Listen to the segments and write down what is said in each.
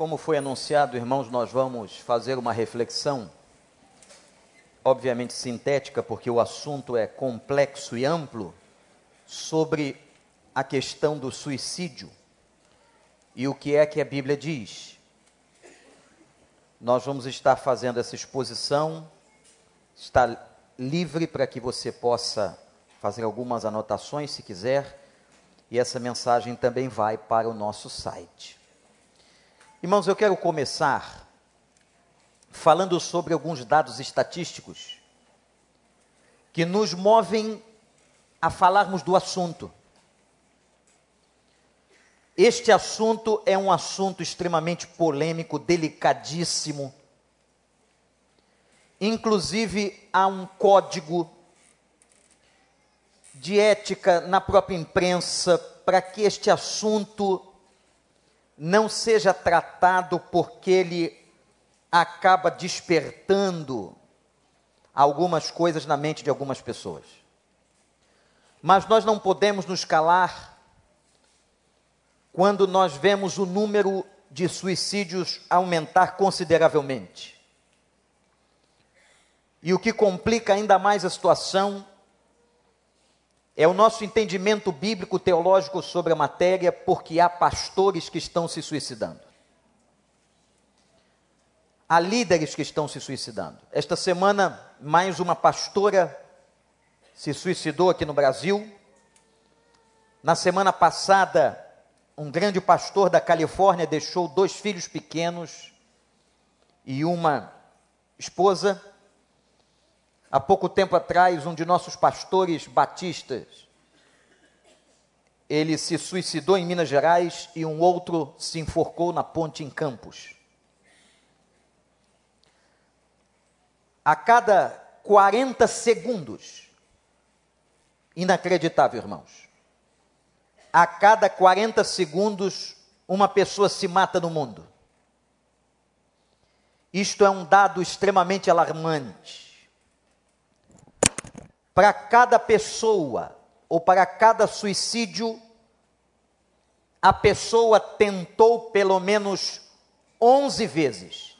como foi anunciado, irmãos, nós vamos fazer uma reflexão, obviamente sintética, porque o assunto é complexo e amplo, sobre a questão do suicídio e o que é que a Bíblia diz. Nós vamos estar fazendo essa exposição, está livre para que você possa fazer algumas anotações se quiser, e essa mensagem também vai para o nosso site. Irmãos, eu quero começar falando sobre alguns dados estatísticos que nos movem a falarmos do assunto. Este assunto é um assunto extremamente polêmico, delicadíssimo. Inclusive, há um código de ética na própria imprensa para que este assunto não seja tratado porque ele acaba despertando algumas coisas na mente de algumas pessoas. Mas nós não podemos nos calar quando nós vemos o número de suicídios aumentar consideravelmente. E o que complica ainda mais a situação é o nosso entendimento bíblico teológico sobre a matéria, porque há pastores que estão se suicidando. Há líderes que estão se suicidando. Esta semana, mais uma pastora se suicidou aqui no Brasil. Na semana passada, um grande pastor da Califórnia deixou dois filhos pequenos e uma esposa. Há pouco tempo atrás, um de nossos pastores batistas, ele se suicidou em Minas Gerais e um outro se enforcou na ponte em Campos. A cada 40 segundos, inacreditável, irmãos. A cada 40 segundos, uma pessoa se mata no mundo. Isto é um dado extremamente alarmante para cada pessoa ou para cada suicídio, a pessoa tentou pelo menos 11 vezes.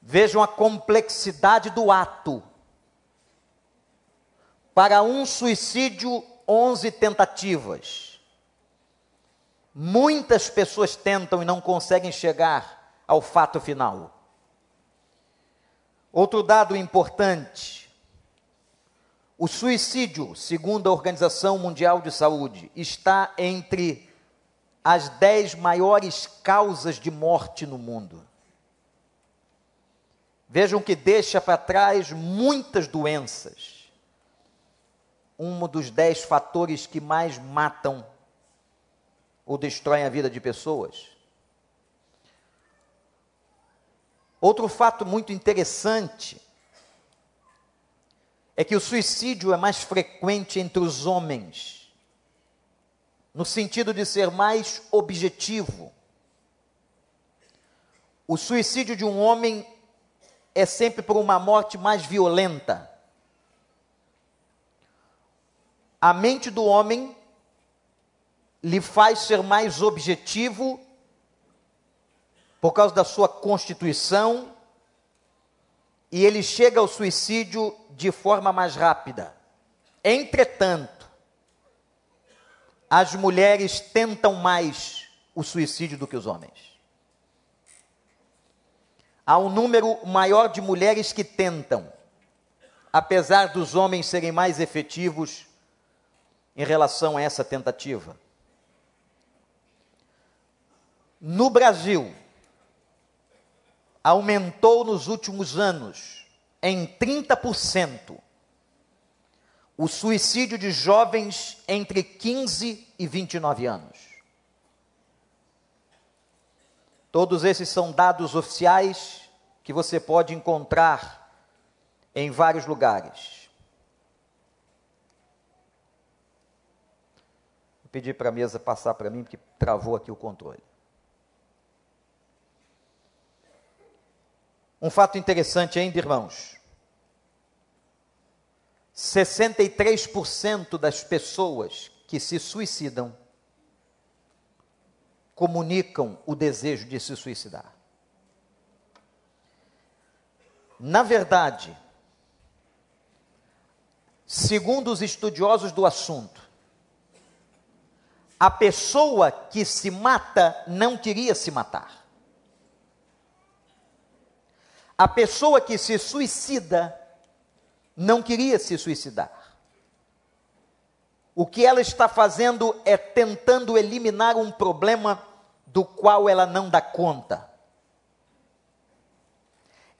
Vejam a complexidade do ato. Para um suicídio, 11 tentativas. Muitas pessoas tentam e não conseguem chegar ao fato final. Outro dado importante: o suicídio, segundo a Organização Mundial de Saúde, está entre as dez maiores causas de morte no mundo. Vejam que deixa para trás muitas doenças. Um dos dez fatores que mais matam ou destroem a vida de pessoas. Outro fato muito interessante é que o suicídio é mais frequente entre os homens, no sentido de ser mais objetivo. O suicídio de um homem é sempre por uma morte mais violenta. A mente do homem lhe faz ser mais objetivo por causa da sua constituição, e ele chega ao suicídio de forma mais rápida. Entretanto, as mulheres tentam mais o suicídio do que os homens. Há um número maior de mulheres que tentam, apesar dos homens serem mais efetivos em relação a essa tentativa. No Brasil, aumentou nos últimos anos em 30% o suicídio de jovens entre 15 e 29 anos. Todos esses são dados oficiais que você pode encontrar em vários lugares. Vou pedir para a mesa passar para mim, porque travou aqui o controle. Um fato interessante ainda, irmãos. 63% das pessoas que se suicidam comunicam o desejo de se suicidar. Na verdade, segundo os estudiosos do assunto, a pessoa que se mata não queria se matar. A pessoa que se suicida não queria se suicidar. O que ela está fazendo é tentando eliminar um problema do qual ela não dá conta.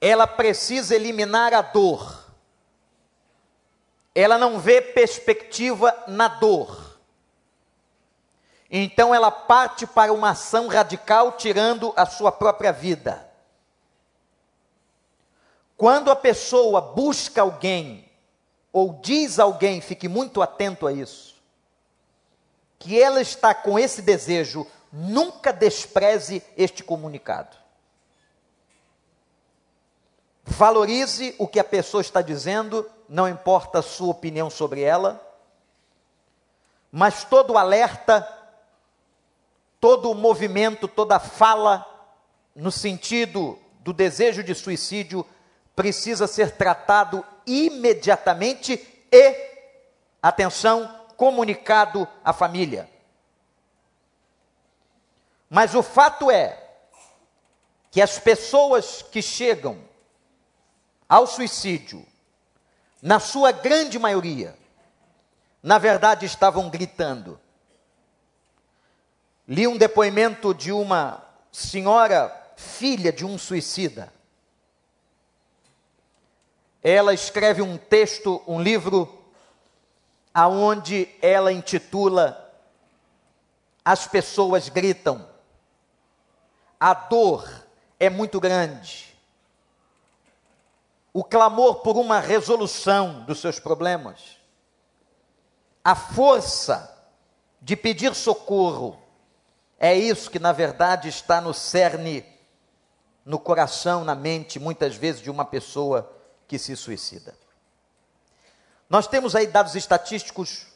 Ela precisa eliminar a dor. Ela não vê perspectiva na dor. Então ela parte para uma ação radical, tirando a sua própria vida. Quando a pessoa busca alguém, ou diz alguém, fique muito atento a isso, que ela está com esse desejo, nunca despreze este comunicado. Valorize o que a pessoa está dizendo, não importa a sua opinião sobre ela, mas todo alerta, todo movimento, toda fala no sentido do desejo de suicídio precisa ser tratado imediatamente e, atenção, comunicado à família. Mas o fato é que as pessoas que chegam ao suicídio, na sua grande maioria, na verdade estavam gritando. Li um depoimento de uma senhora, filha de um suicida, ela escreve um texto, um livro, aonde ela intitula As pessoas gritam. A dor é muito grande. O clamor por uma resolução dos seus problemas. A força de pedir socorro. É isso que, na verdade, está no cerne, no coração, na mente, muitas vezes, de uma pessoa que se suicida. Nós temos aí dados estatísticos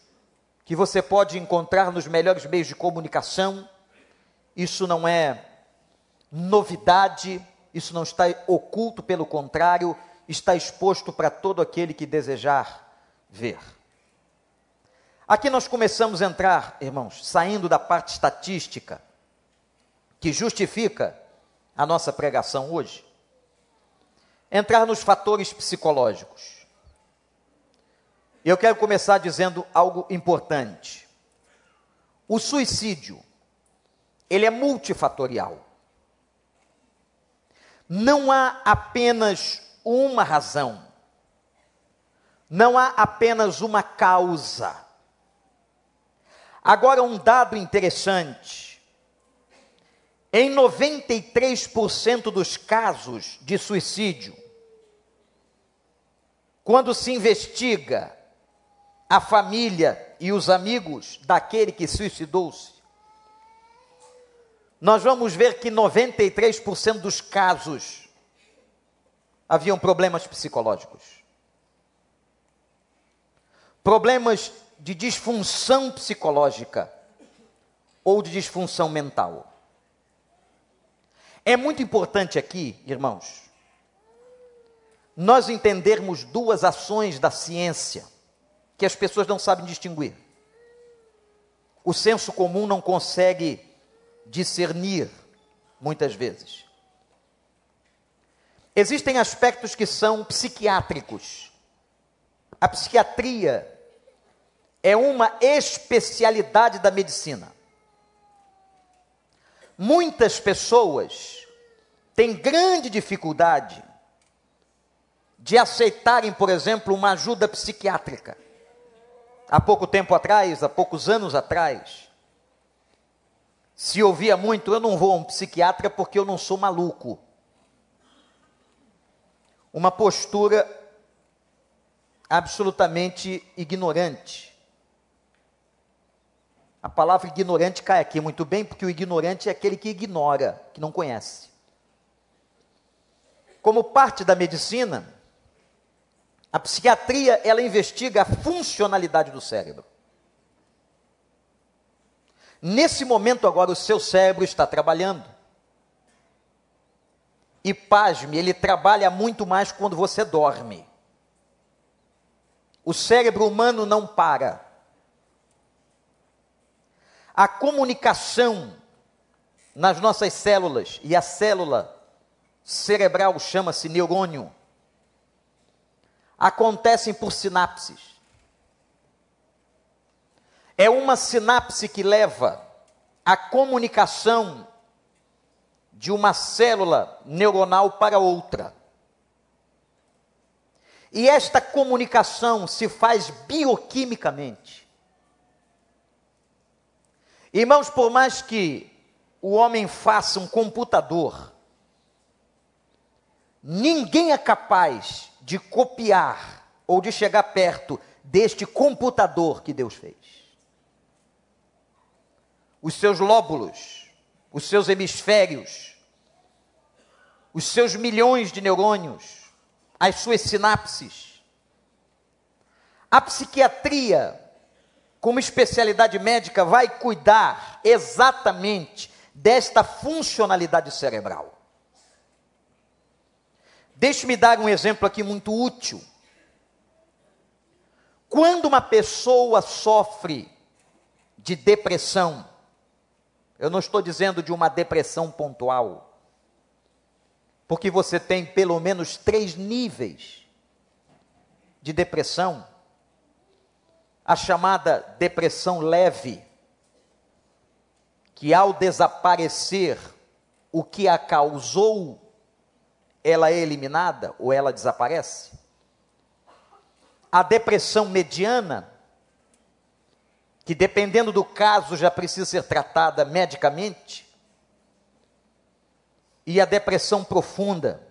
que você pode encontrar nos melhores meios de comunicação. Isso não é novidade, isso não está oculto, pelo contrário, está exposto para todo aquele que desejar ver. Aqui nós começamos a entrar, irmãos, saindo da parte estatística que justifica a nossa pregação hoje entrar nos fatores psicológicos. Eu quero começar dizendo algo importante. O suicídio, ele é multifatorial. Não há apenas uma razão. Não há apenas uma causa. Agora, um dado interessante em 93% dos casos de suicídio, quando se investiga a família e os amigos daquele que suicidou-se, nós vamos ver que 93% dos casos haviam problemas psicológicos. Problemas de disfunção psicológica ou de disfunção mental. É muito importante aqui, irmãos, nós entendermos duas ações da ciência que as pessoas não sabem distinguir. O senso comum não consegue discernir muitas vezes. Existem aspectos que são psiquiátricos. A psiquiatria é uma especialidade da medicina. Muitas pessoas têm grande dificuldade de aceitarem, por exemplo, uma ajuda psiquiátrica. Há pouco tempo atrás, há poucos anos atrás, se ouvia muito: eu não vou a um psiquiatra porque eu não sou maluco. Uma postura absolutamente ignorante. A palavra ignorante cai aqui muito bem, porque o ignorante é aquele que ignora, que não conhece. Como parte da medicina, a psiquiatria ela investiga a funcionalidade do cérebro. Nesse momento agora o seu cérebro está trabalhando. E pasme, ele trabalha muito mais quando você dorme. O cérebro humano não para. A comunicação nas nossas células, e a célula cerebral chama-se neurônio, acontecem por sinapses. É uma sinapse que leva a comunicação de uma célula neuronal para outra. E esta comunicação se faz bioquimicamente. Irmãos, por mais que o homem faça um computador, ninguém é capaz de copiar ou de chegar perto deste computador que Deus fez. Os seus lóbulos, os seus hemisférios, os seus milhões de neurônios, as suas sinapses. A psiquiatria, como especialidade médica, vai cuidar exatamente desta funcionalidade cerebral. Deixe-me dar um exemplo aqui muito útil. Quando uma pessoa sofre de depressão, eu não estou dizendo de uma depressão pontual, porque você tem pelo menos três níveis de depressão. A chamada depressão leve, que ao desaparecer o que a causou, ela é eliminada ou ela desaparece. A depressão mediana, que dependendo do caso já precisa ser tratada medicamente e a depressão profunda.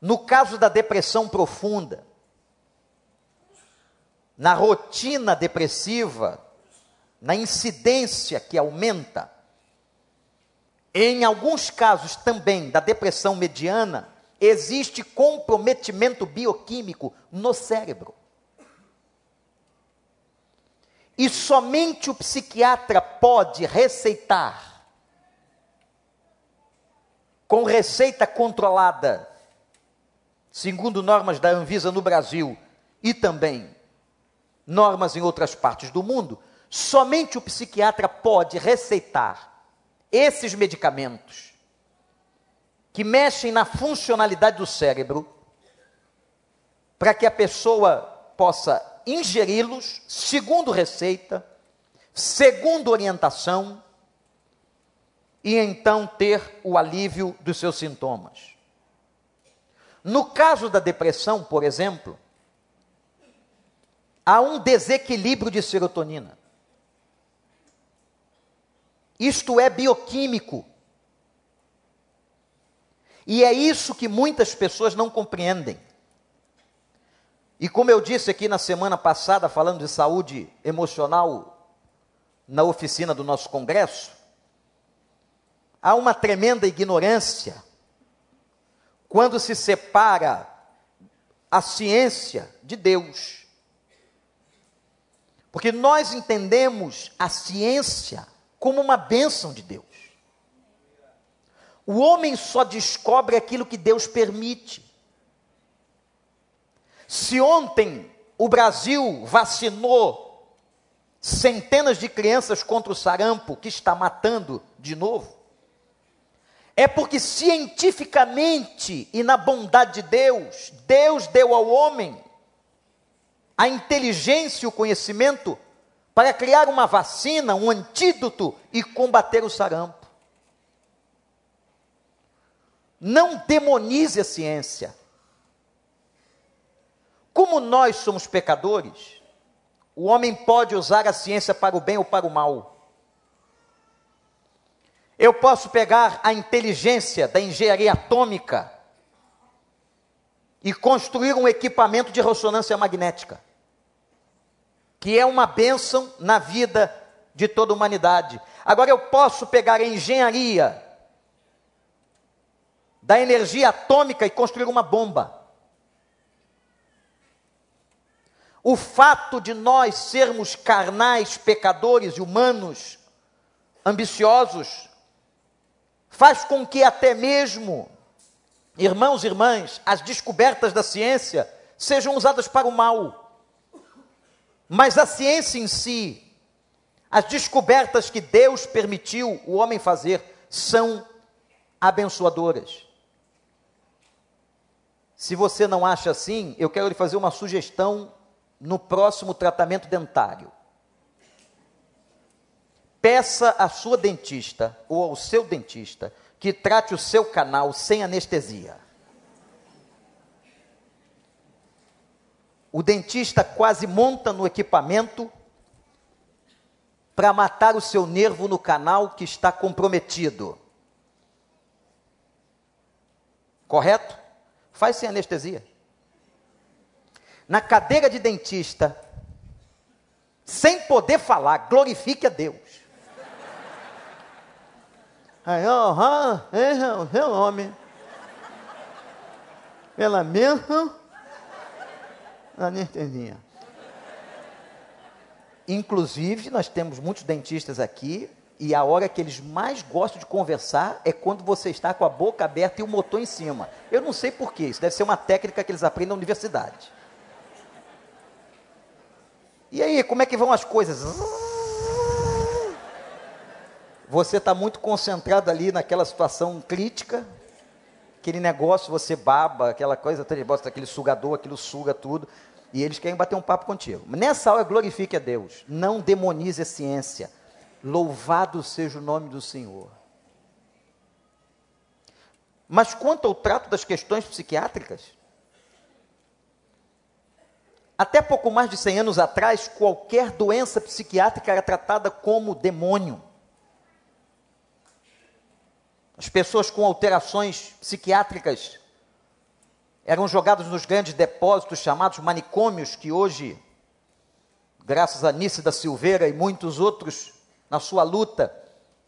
No caso da depressão profunda, na rotina depressiva, na incidência que aumenta, em alguns casos também da depressão mediana, existe comprometimento bioquímico no cérebro. E somente o psiquiatra pode receitar com receita controlada, segundo normas da Anvisa no Brasil e também normas em outras partes do mundo, somente o psiquiatra pode receitar esses medicamentos que mexem na funcionalidade do cérebro para que a pessoa possa ingeri-los segundo receita, segundo orientação e então ter o alívio dos seus sintomas. No caso da depressão, por exemplo, há um desequilíbrio de serotonina. Isto é bioquímico. E é isso que muitas pessoas não compreendem. E como eu disse aqui na semana passada, falando de saúde emocional, na oficina do nosso congresso, há uma tremenda ignorância quando se separa a ciência de Deus. Porque nós entendemos a ciência como uma bênção de Deus. O homem só descobre aquilo que Deus permite. Se ontem o Brasil vacinou centenas de crianças contra o sarampo, que está matando de novo, é porque cientificamente e na bondade de Deus, Deus deu ao homem a inteligência e o conhecimento para criar uma vacina, um antídoto e combater o sarampo. Não demonize a ciência. Como nós somos pecadores, o homem pode usar a ciência para o bem ou para o mal. Eu posso pegar a inteligência da engenharia atômica e construir um equipamento de ressonância magnética, que é uma bênção na vida de toda a humanidade. Agora eu posso pegar a engenharia da energia atômica e construir uma bomba. o fato de nós sermos carnais, pecadores e humanos, ambiciosos, faz com que até mesmo, irmãos e irmãs, as descobertas da ciência sejam usadas para o mal. Mas a ciência em si, as descobertas que Deus permitiu o homem fazer, são abençoadoras. Se você não acha assim, eu quero lhe fazer uma sugestão no próximo tratamento dentário. Peça à sua dentista ou ao seu dentista que trate o seu canal sem anestesia. O dentista quase monta no equipamento para matar o seu nervo no canal que está comprometido. Correto? Faz sem anestesia. Na cadeira de dentista, sem poder falar, glorifique a Deus. Aí, ó, é seu homem. Pela mesma anestesia. Inclusive, nós temos muitos dentistas aqui e a hora que eles mais gostam de conversar é quando você está com a boca aberta e o motor em cima. Eu não sei porquê, isso deve ser uma técnica que eles aprendem na universidade. E aí, como é que vão as coisas? Você está muito concentrado ali naquela situação crítica, aquele negócio, você baba, aquela coisa, aquele sugador, aquilo suga tudo, e eles querem bater um papo contigo. Nessa hora, glorifique a Deus, não demonize a ciência Louvado seja o nome do Senhor. Mas quanto ao trato das questões psiquiátricas, até pouco mais de 100 anos atrás, qualquer doença psiquiátrica era tratada como demônio. As pessoas com alterações psiquiátricas eram jogadas nos grandes depósitos chamados manicômios, que hoje, graças a Nice da Silveira e muitos outros na sua luta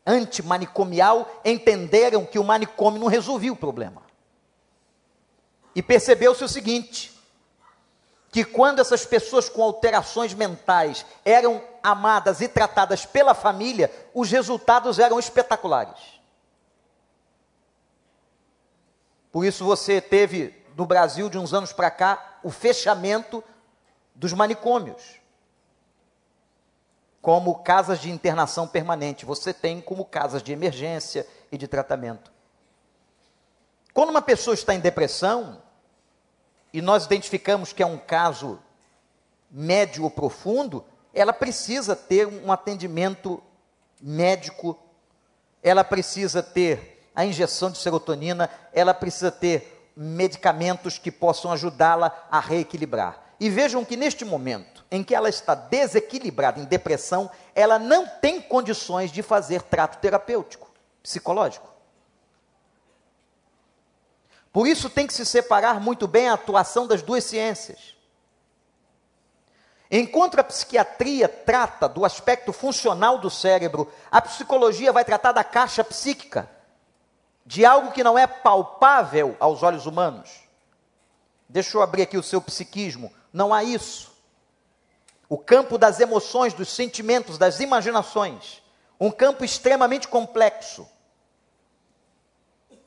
antimanicomial, entenderam que o manicômio não resolvia o problema. E percebeu-se o seguinte: que quando essas pessoas com alterações mentais eram amadas e tratadas pela família, os resultados eram espetaculares. Por isso você teve no Brasil de uns anos para cá o fechamento dos manicômios como casas de internação permanente, você tem como casas de emergência e de tratamento. Quando uma pessoa está em depressão, e nós identificamos que é um caso médio ou profundo, ela precisa ter um atendimento médico, ela precisa ter a injeção de serotonina, ela precisa ter medicamentos que possam ajudá-la a reequilibrar. E vejam que neste momento em que ela está desequilibrada, em depressão, ela não tem condições de fazer trato terapêutico, psicológico. Por isso tem que se separar muito bem a atuação das duas ciências. Enquanto a psiquiatria trata do aspecto funcional do cérebro, a psicologia vai tratar da caixa psíquica, de algo que não é palpável aos olhos humanos. Deixa eu abrir aqui o seu psiquismo. Não há isso. O campo das emoções, dos sentimentos, das imaginações, um campo extremamente complexo,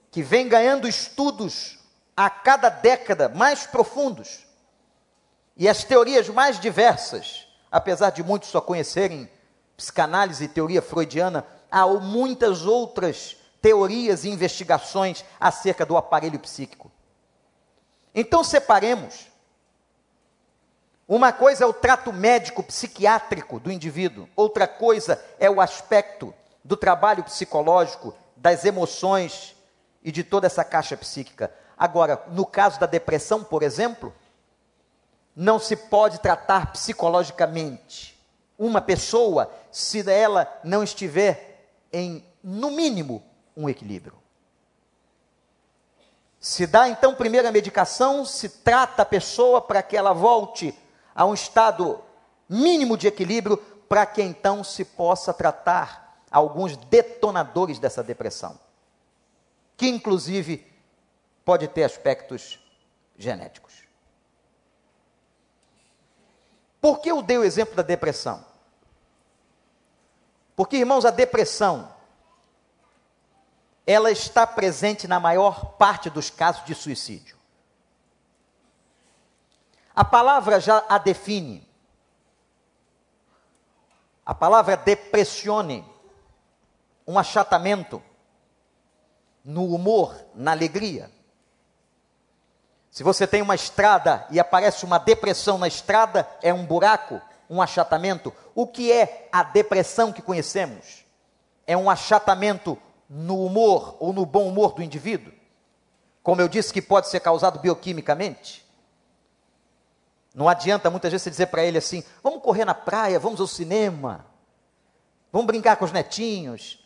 que vem ganhando estudos a cada década mais profundos, e as teorias mais diversas, apesar de muitos só conhecerem psicanálise e teoria freudiana, há muitas outras teorias e investigações acerca do aparelho psíquico. Então separemos uma coisa é o trato médico psiquiátrico do indivíduo, outra coisa é o aspecto do trabalho psicológico, das emoções e de toda essa caixa psíquica. Agora, no caso da depressão, por exemplo, não se pode tratar psicologicamente uma pessoa se ela não estiver em, no mínimo, um equilíbrio. Se dá então primeira medicação, se trata a pessoa para que ela volte a um estado mínimo de equilíbrio para que então se possa tratar alguns detonadores dessa depressão, que inclusive pode ter aspectos genéticos. Por que eu dei o exemplo da depressão? Porque, irmãos, a depressão ela está presente na maior parte dos casos de suicídio. A palavra já a define. A palavra depressione, um achatamento no humor, na alegria. Se você tem uma estrada e aparece uma depressão na estrada, é um buraco, um achatamento. O que é a depressão que conhecemos? É um achatamento no humor ou no bom humor do indivíduo. Como eu disse, que pode ser causado bioquimicamente. Não adianta muitas vezes você dizer para ele assim: vamos correr na praia, vamos ao cinema, vamos brincar com os netinhos.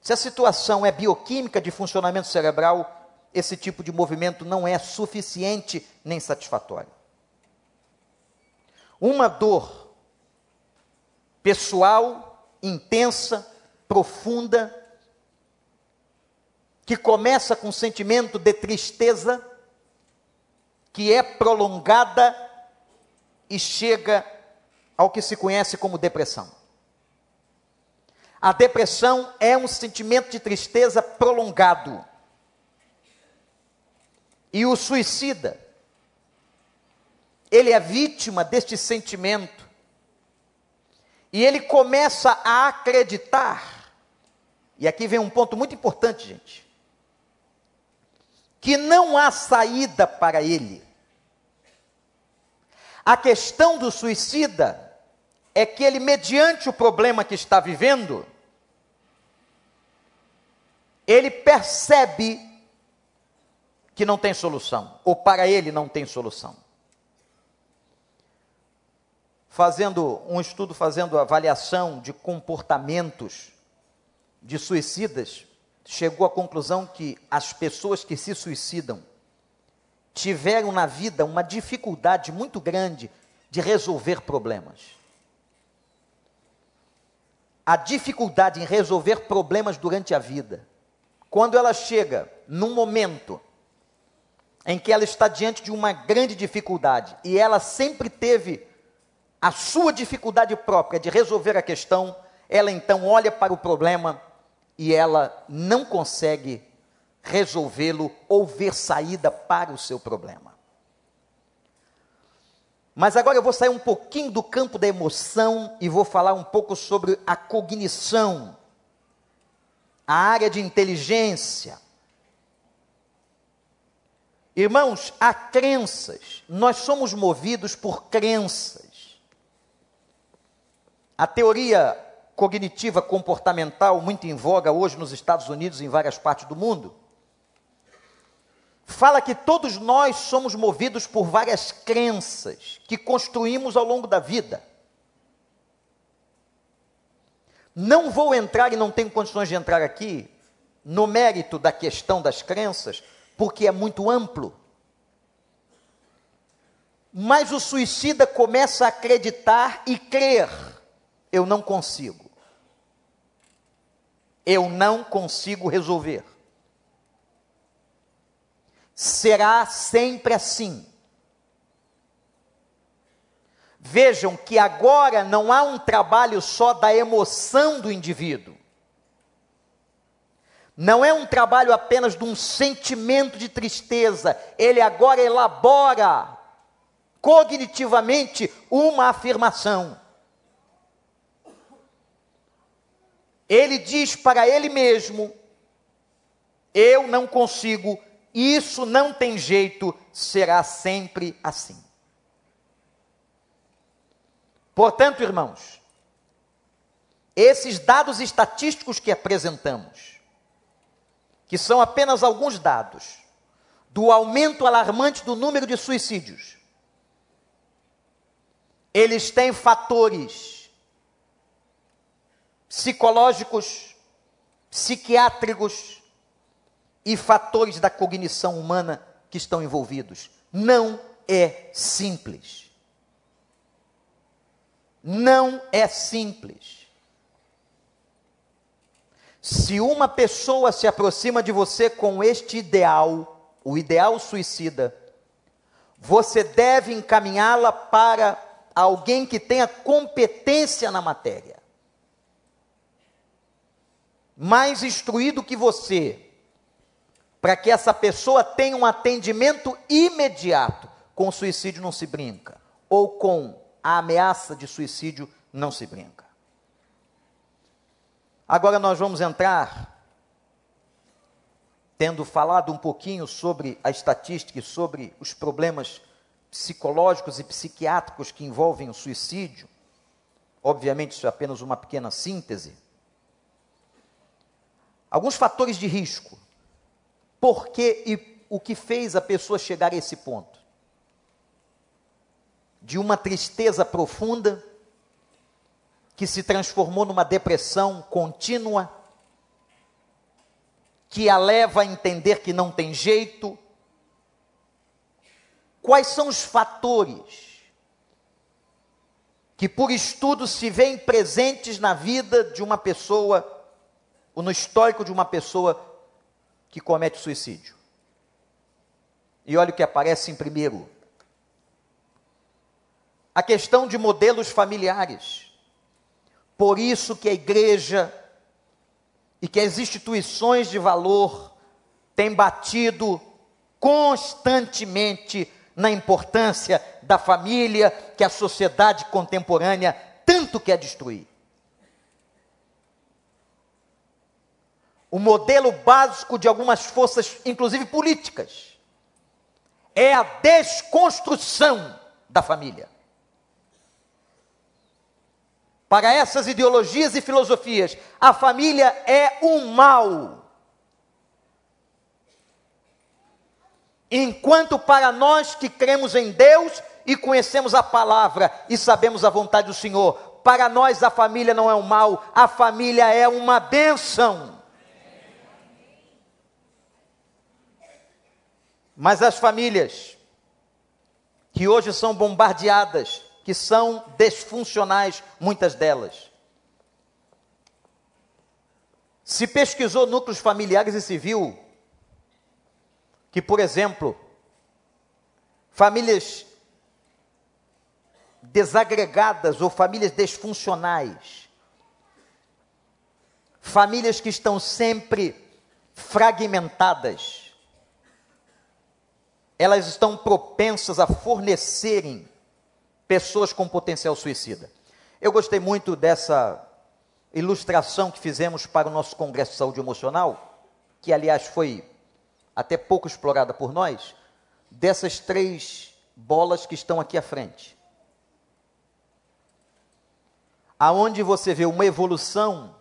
Se a situação é bioquímica de funcionamento cerebral, esse tipo de movimento não é suficiente nem satisfatório. Uma dor pessoal, intensa, profunda, que começa com um sentimento de tristeza, que é prolongada e chega ao que se conhece como depressão. A depressão é um sentimento de tristeza prolongado. E o suicida, ele é vítima deste sentimento. E ele começa a acreditar. E aqui vem um ponto muito importante, gente. Que não há saída para ele. A questão do suicida é que ele, mediante o problema que está vivendo, ele percebe que não tem solução, ou para ele não tem solução. Fazendo um estudo, fazendo avaliação de comportamentos de suicidas, chegou à conclusão que as pessoas que se suicidam tiveram na vida uma dificuldade muito grande de resolver problemas. A dificuldade em resolver problemas durante a vida. Quando ela chega num momento em que ela está diante de uma grande dificuldade e ela sempre teve a sua dificuldade própria de resolver a questão, ela então olha para o problema e ela não consegue resolvê-lo ou ver saída para o seu problema. Mas agora eu vou sair um pouquinho do campo da emoção e vou falar um pouco sobre a cognição, a área de inteligência. Irmãos, há crenças, nós somos movidos por crenças. A teoria cognitiva comportamental, muito em voga hoje nos Estados Unidos e em várias partes do mundo, fala que todos nós somos movidos por várias crenças que construímos ao longo da vida. Não vou entrar e não tenho condições de entrar aqui no mérito da questão das crenças, porque é muito amplo. Mas o suicida começa a acreditar e crer: eu não consigo. Eu não consigo resolver será sempre assim. Vejam que agora não há um trabalho só da emoção do indivíduo. Não é um trabalho apenas de um sentimento de tristeza. Ele agora elabora cognitivamente uma afirmação. Ele diz para ele mesmo: Eu não consigo isso não tem jeito, será sempre assim. Portanto, irmãos, esses dados estatísticos que apresentamos, que são apenas alguns dados, do aumento alarmante do número de suicídios, eles têm fatores psicológicos, psiquiátricos, e fatores da cognição humana que estão envolvidos. Não é simples. Não é simples. Se uma pessoa se aproxima de você com este ideal, o ideal suicida, você deve encaminhá-la para alguém que tenha competência na matéria, mais instruído que você, para que essa pessoa tenha um atendimento imediato. Com suicídio não se brinca, ou com a ameaça de suicídio não se brinca. Agora nós vamos entrar, tendo falado um pouquinho sobre a estatística e sobre os problemas psicológicos e psiquiátricos que envolvem o suicídio. Obviamente, isso é apenas uma pequena síntese. Alguns fatores de risco. Por que e o que fez a pessoa chegar a esse ponto? De uma tristeza profunda, que se transformou numa depressão contínua, que a leva a entender que não tem jeito. Quais são os fatores que, por estudo, se veem presentes na vida de uma pessoa, ou no histórico de uma pessoa que comete suicídio? E olha o que aparece em primeiro: a questão de modelos familiares. Por isso que a igreja e que as instituições de valor têm batido constantemente na importância da família que a sociedade contemporânea tanto quer destruir. O modelo básico de algumas forças, inclusive políticas, é a desconstrução da família. Para essas ideologias e filosofias, a família é um mal. Enquanto para nós que cremos em Deus e conhecemos a palavra e sabemos a vontade do Senhor, para nós a família não é um mal, a família é uma bênção. Mas as famílias que hoje são bombardeadas que são desfuncionais, muitas delas. Se pesquisou núcleos familiares e se viu que, por exemplo, famílias desagregadas ou famílias desfuncionais, famílias que estão sempre fragmentadas, elas estão propensas a fornecerem pessoas com potencial suicida. Eu gostei muito dessa ilustração que fizemos para o nosso Congresso de Saúde Emocional, que aliás foi até pouco explorada por nós, dessas três bolas que estão aqui à frente. Aonde você vê uma evolução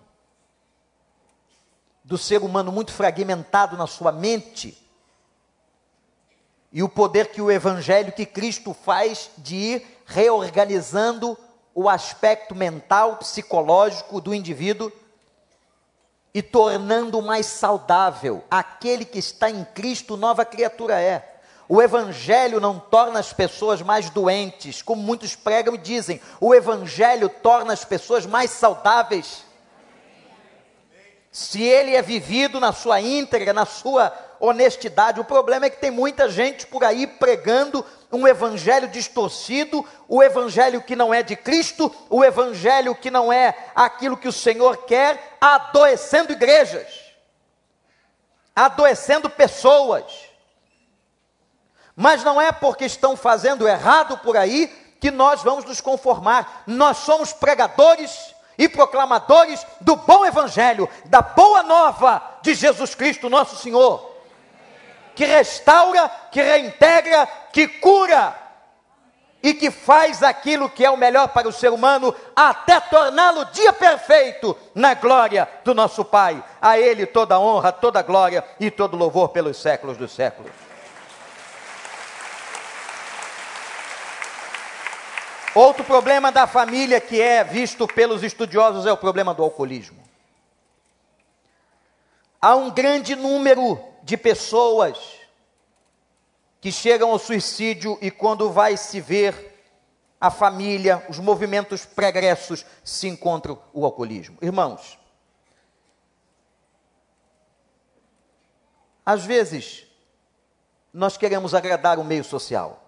do ser humano muito fragmentado na sua mente, e o poder que o evangelho que Cristo faz de ir reorganizando o aspecto mental, psicológico do indivíduo e tornando mais saudável. Aquele que está em Cristo, nova criatura é. O Evangelho não torna as pessoas mais doentes, como muitos pregam e dizem. O Evangelho torna as pessoas mais saudáveis. Se ele é vivido na sua íntegra, na sua honestidade. O problema é que tem muita gente por aí pregando um evangelho distorcido, o evangelho que não é de Cristo, o evangelho que não é aquilo que o Senhor quer, adoecendo igrejas, adoecendo pessoas. Mas não é porque estão fazendo errado por aí que nós vamos nos conformar. Nós somos pregadores e proclamadores do bom evangelho, da boa nova de Jesus Cristo, nosso Senhor que restaura, que reintegra, que cura e que faz aquilo que é o melhor para o ser humano, até torná-lo dia perfeito na glória do nosso Pai. A Ele toda honra, toda glória e todo louvor pelos séculos dos séculos. Outro problema da família que é visto pelos estudiosos é o problema do alcoolismo. Há um grande número de pessoas que chegam ao suicídio e quando vai se ver a família, os movimentos pregressos, se encontram o alcoolismo. Irmãos, às vezes nós queremos agradar o meio social.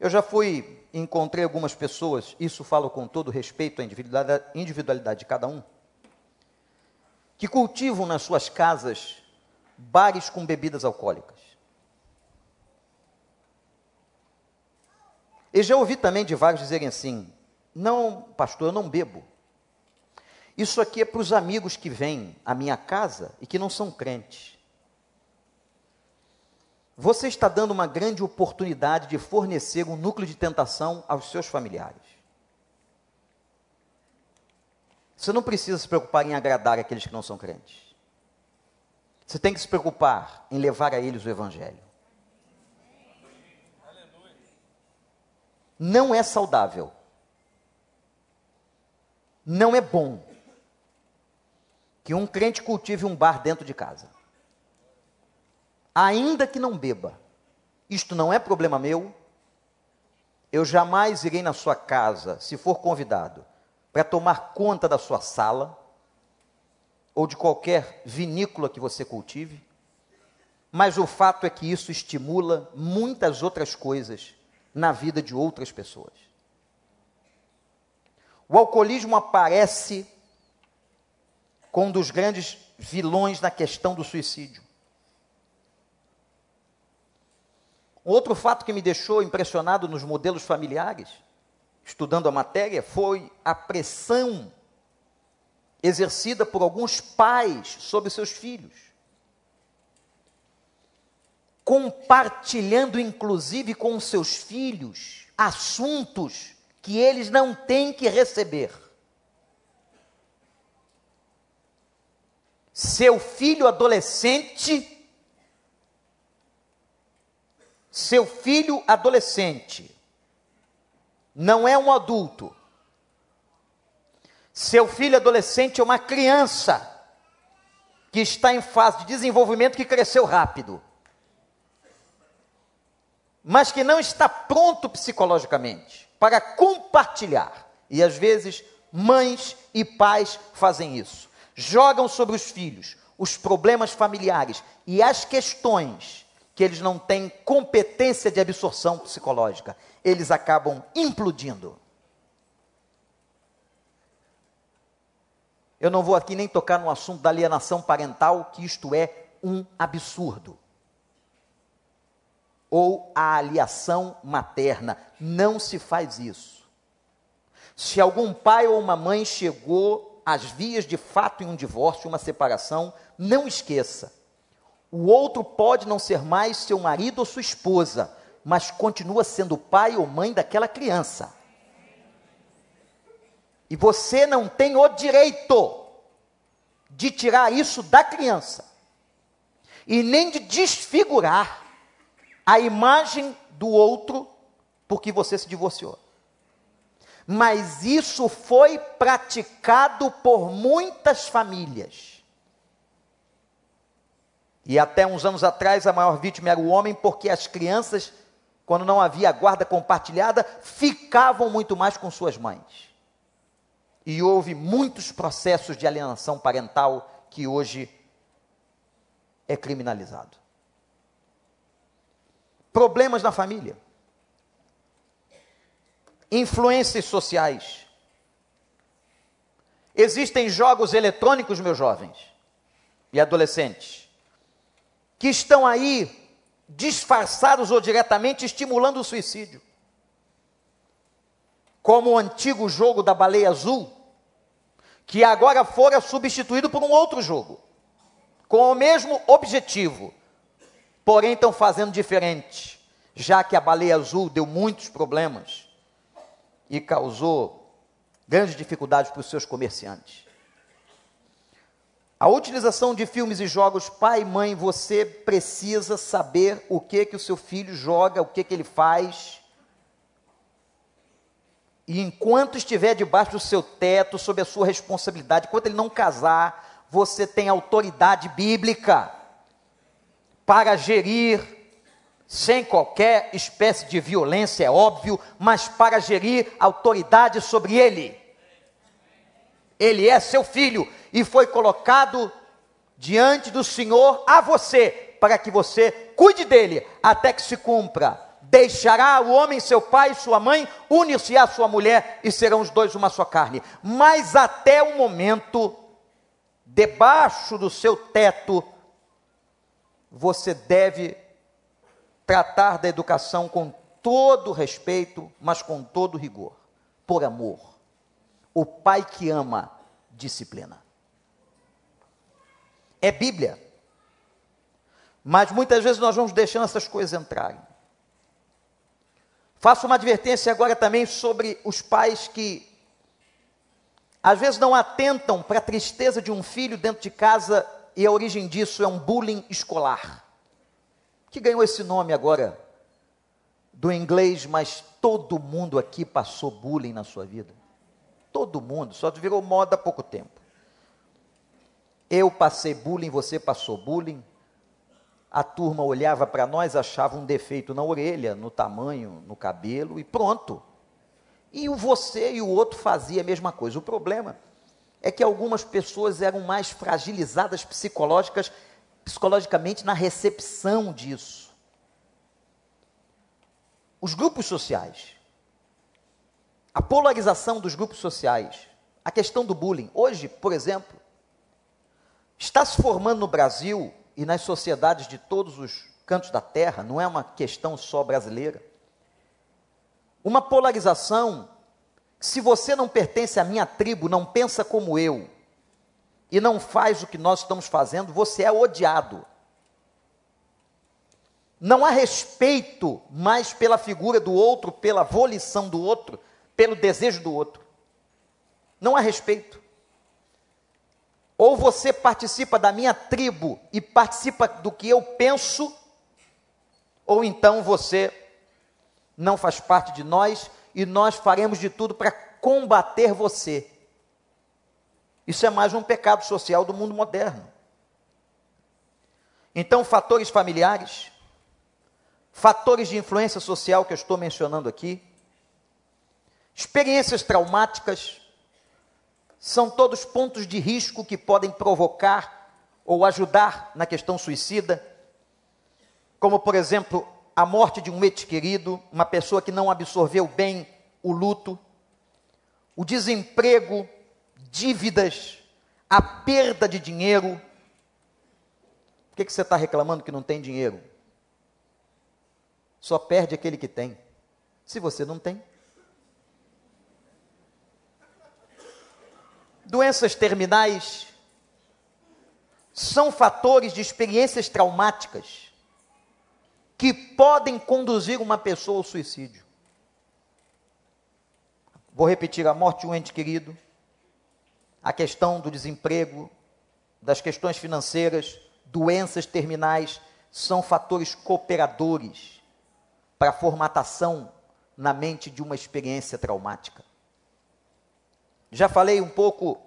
Eu já fui, encontrei algumas pessoas, isso falo com todo respeito à individualidade, individualidade de cada um, que cultivam nas suas casas bares com bebidas alcoólicas. E já ouvi também de vários dizerem assim: não, pastor, eu não bebo. Isso aqui é para os amigos que vêm à minha casa e que não são crentes. Você está dando uma grande oportunidade de fornecer um núcleo de tentação aos seus familiares. Você não precisa se preocupar em agradar aqueles que não são crentes. Você tem que se preocupar em levar a eles o Evangelho. Não é saudável. Não é bom que um crente cultive um bar dentro de casa. Ainda que não beba. Isto não é problema meu. Eu jamais irei na sua casa, se for convidado, para tomar conta da sua sala ou de qualquer vinícola que você cultive. Mas o fato é que isso estimula muitas outras coisas na vida de outras pessoas. O alcoolismo aparece com um dos grandes vilões na questão do suicídio. Outro fato que me deixou impressionado nos modelos familiares, estudando a matéria, foi a pressão exercida por alguns pais sobre seus filhos. Compartilhando, inclusive, com seus filhos assuntos que eles não têm que receber. seu filho adolescente, seu filho adolescente, não é um adulto. Seu filho adolescente é uma criança que está em fase de desenvolvimento que cresceu rápido, mas que não está pronto psicologicamente para compartilhar. E às vezes mães e pais fazem isso jogam sobre os filhos os problemas familiares e as questões que eles não têm competência de absorção psicológica, eles acabam implodindo. Eu não vou aqui nem tocar no assunto da alienação parental, que isto é um absurdo. Ou a aliação materna. Não se faz isso. Se algum pai ou uma mãe chegou as vias de fato em um divórcio, uma separação, não esqueça. O outro pode não ser mais seu marido ou sua esposa, mas continua sendo pai ou mãe daquela criança. E você não tem o direito de tirar isso da criança, e nem de desfigurar a imagem do outro porque você se divorciou mas isso foi praticado por muitas famílias. E até uns anos atrás a maior vítima era o homem, porque as crianças, quando não havia guarda compartilhada, ficavam muito mais com suas mães. E houve muitos processos de alienação parental que hoje é criminalizado. Problemas na família influências sociais. Existem jogos eletrônicos, meus jovens e adolescentes, que estão aí disfarçados ou diretamente estimulando o suicídio. Como o antigo jogo da baleia azul, que agora fora substituído por um outro jogo, com o mesmo objetivo, porém estão fazendo diferente, já que a baleia azul deu muitos problemas e causou grandes dificuldades para os seus comerciantes. A utilização de filmes e jogos, pai e mãe, você precisa saber o que que o seu filho joga, o que que ele faz. E enquanto estiver debaixo do seu teto, sob a sua responsabilidade, enquanto ele não casar, você tem autoridade bíblica para gerir sem qualquer espécie de violência, é óbvio, mas para gerir autoridade sobre ele. Ele é seu filho e foi colocado diante do Senhor a você, para que você cuide dele até que se cumpra Deixará o homem seu pai e sua mãe, unir-se à sua mulher e serão os dois uma só carne. Mas até o momento, debaixo do seu teto, você deve tratar da educação com todo respeito, mas com todo rigor, por amor. O pai que ama, disciplina. É Bíblia. Mas muitas vezes nós vamos deixando essas coisas entrarem. Faço uma advertência agora também sobre os pais que às vezes não atentam para a tristeza de um filho dentro de casa e a origem disso é um bullying escolar. Que ganhou esse nome agora do inglês, mas todo mundo aqui passou bullying na sua vida. Todo mundo, só virou moda há pouco tempo. Eu passei bullying, você passou bullying. A turma olhava para nós, achava um defeito na orelha, no tamanho, no cabelo e pronto. E o você e o outro fazia a mesma coisa. O problema é que algumas pessoas eram mais fragilizadas psicológicas, psicologicamente na recepção disso. Os grupos sociais, a polarização dos grupos sociais, a questão do bullying. Hoje, por exemplo, está se formando no Brasil e nas sociedades de todos os cantos da terra, não é uma questão só brasileira. Uma polarização, se você não pertence à minha tribo, não pensa como eu, e não faz o que nós estamos fazendo, você é odiado. Não há respeito mais pela figura do outro, pela volição do outro, pelo desejo do outro. Não há respeito. Ou você participa da minha tribo e participa do que eu penso, ou então você não faz parte de nós e nós faremos de tudo para combater você. Isso é mais um pecado social do mundo moderno. Então, fatores familiares, fatores de influência social que eu estou mencionando aqui, experiências traumáticas, são todos pontos de risco que podem provocar ou ajudar na questão suicida, como, por exemplo, a morte de um ente querido, uma pessoa que não absorveu bem o luto, o desemprego, dívidas, a perda de dinheiro. Por que, que você está reclamando que não tem dinheiro? Só perde aquele que tem. Se você não tem, doenças terminais, são fatores de experiências traumáticas que podem conduzir uma pessoa ao suicídio. Vou repetir: a morte de um ente querido, a questão do desemprego, das questões financeiras, doenças terminais, são fatores cooperadores para a formatação na mente de uma experiência traumática. Já falei um pouco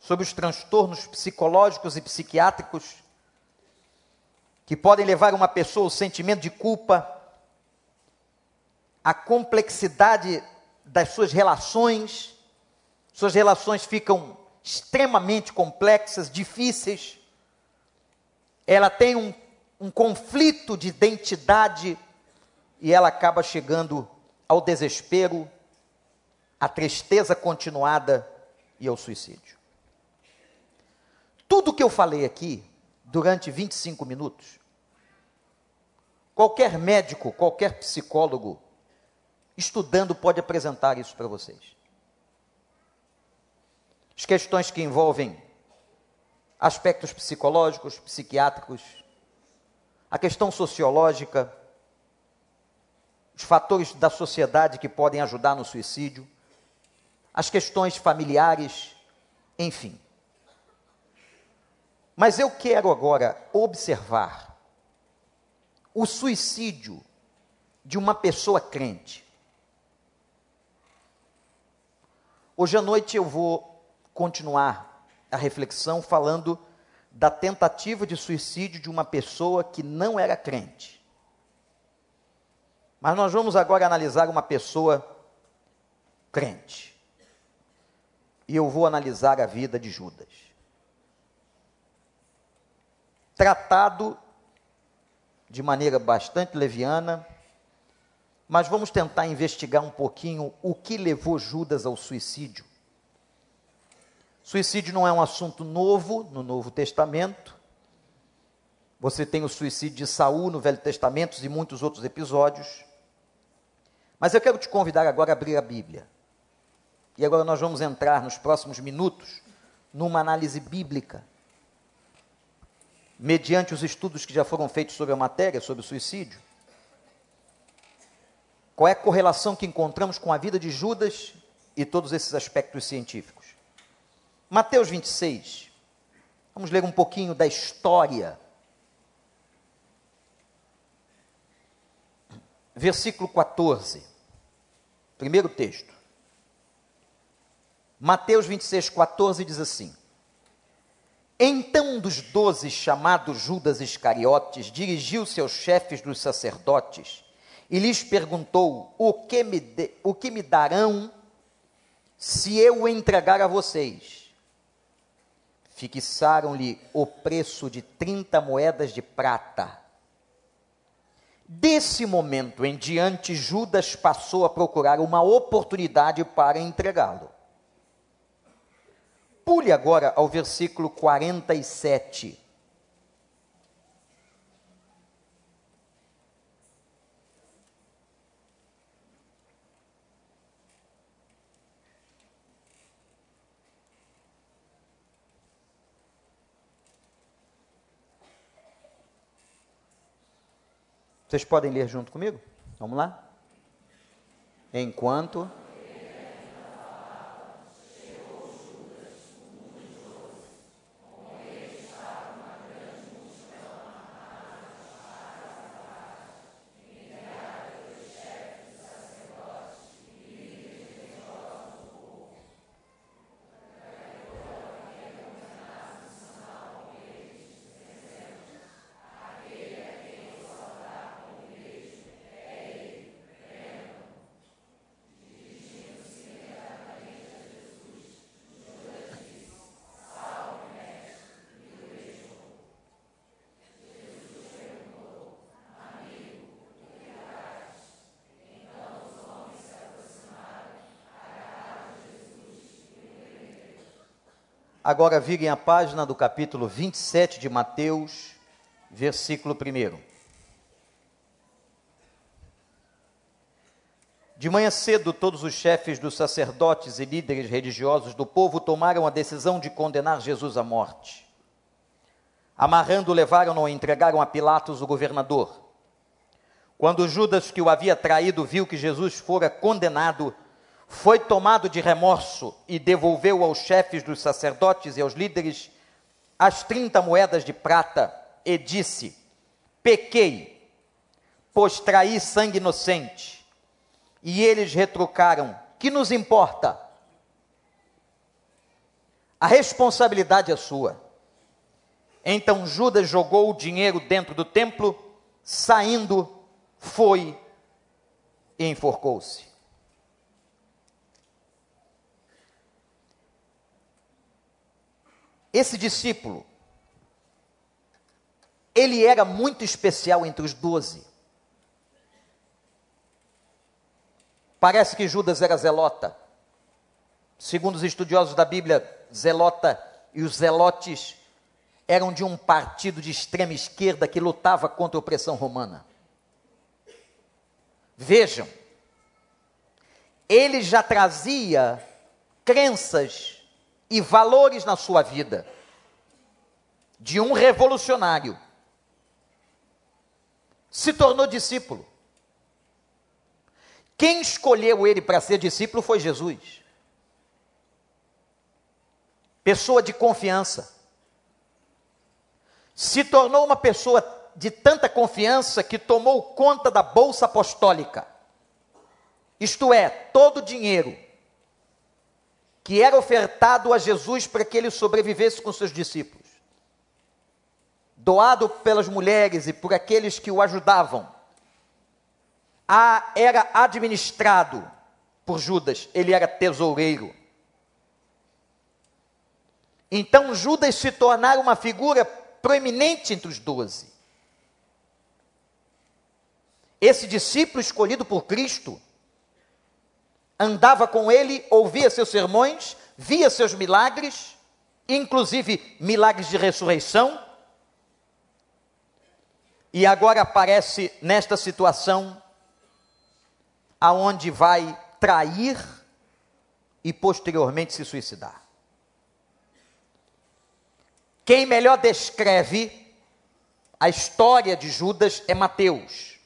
sobre os transtornos psicológicos e psiquiátricos que podem levar uma pessoa ao sentimento de culpa, a complexidade das suas relações, suas relações ficam extremamente complexas, difíceis. Ela tem um, um conflito de identidade e ela acaba chegando ao desespero, a tristeza continuada e ao suicídio. Tudo que eu falei aqui, durante 25 minutos, qualquer médico, qualquer psicólogo, estudando, pode apresentar isso para vocês. As questões que envolvem aspectos psicológicos, psiquiátricos, a questão sociológica, os fatores da sociedade que podem ajudar no suicídio, as questões familiares, enfim. Mas eu quero agora observar o suicídio de uma pessoa crente. Hoje à noite eu vou continuar a reflexão falando da tentativa de suicídio de uma pessoa que não era crente. Mas nós vamos agora analisar uma pessoa crente e eu vou analisar a vida de Judas. Tratado de maneira bastante leviana, mas vamos tentar investigar um pouquinho o que levou Judas ao suicídio. Suicídio não é um assunto novo no Novo Testamento. Você tem o suicídio de Saul no Velho Testamento e muitos outros episódios. Mas eu quero te convidar agora a abrir a Bíblia. E agora nós vamos entrar nos próximos minutos numa análise bíblica, mediante os estudos que já foram feitos sobre a matéria, sobre o suicídio. Qual é a correlação que encontramos com a vida de Judas e todos esses aspectos científicos? Mateus 26. Vamos ler um pouquinho da história. Versículo 14. Primeiro texto. Mateus 26, 14 diz assim: Então um dos doze, chamado Judas Iscariotes, dirigiu-se aos chefes dos sacerdotes e lhes perguntou: O que me, de, o que me darão se eu o entregar a vocês? Fixaram-lhe o preço de 30 moedas de prata. Desse momento em diante, Judas passou a procurar uma oportunidade para entregá-lo. Pule agora ao versículo 47. Vocês podem ler junto comigo? Vamos lá? Enquanto Agora virem a página do capítulo 27 de Mateus, versículo 1. De manhã cedo, todos os chefes dos sacerdotes e líderes religiosos do povo tomaram a decisão de condenar Jesus à morte. Amarrando, levaram-no e entregaram a Pilatos, o governador. Quando Judas, que o havia traído, viu que Jesus fora condenado, foi tomado de remorso e devolveu aos chefes dos sacerdotes e aos líderes as 30 moedas de prata e disse: Pequei, pois traí sangue inocente. E eles retrucaram: Que nos importa? A responsabilidade é sua. Então Judas jogou o dinheiro dentro do templo, saindo, foi e enforcou-se. Esse discípulo, ele era muito especial entre os doze. Parece que Judas era zelota. Segundo os estudiosos da Bíblia, zelota e os zelotes eram de um partido de extrema esquerda que lutava contra a opressão romana. Vejam, ele já trazia crenças e valores na sua vida de um revolucionário. Se tornou discípulo. Quem escolheu ele para ser discípulo foi Jesus. Pessoa de confiança. Se tornou uma pessoa de tanta confiança que tomou conta da bolsa apostólica. Isto é, todo o dinheiro que era ofertado a Jesus para que ele sobrevivesse com seus discípulos, doado pelas mulheres e por aqueles que o ajudavam, a, era administrado por Judas, ele era tesoureiro. Então Judas se tornara uma figura proeminente entre os doze. esse discípulo escolhido por Cristo, andava com ele, ouvia seus sermões, via seus milagres, inclusive milagres de ressurreição, e agora aparece nesta situação aonde vai trair e posteriormente se suicidar. Quem melhor descreve a história de Judas é Mateus.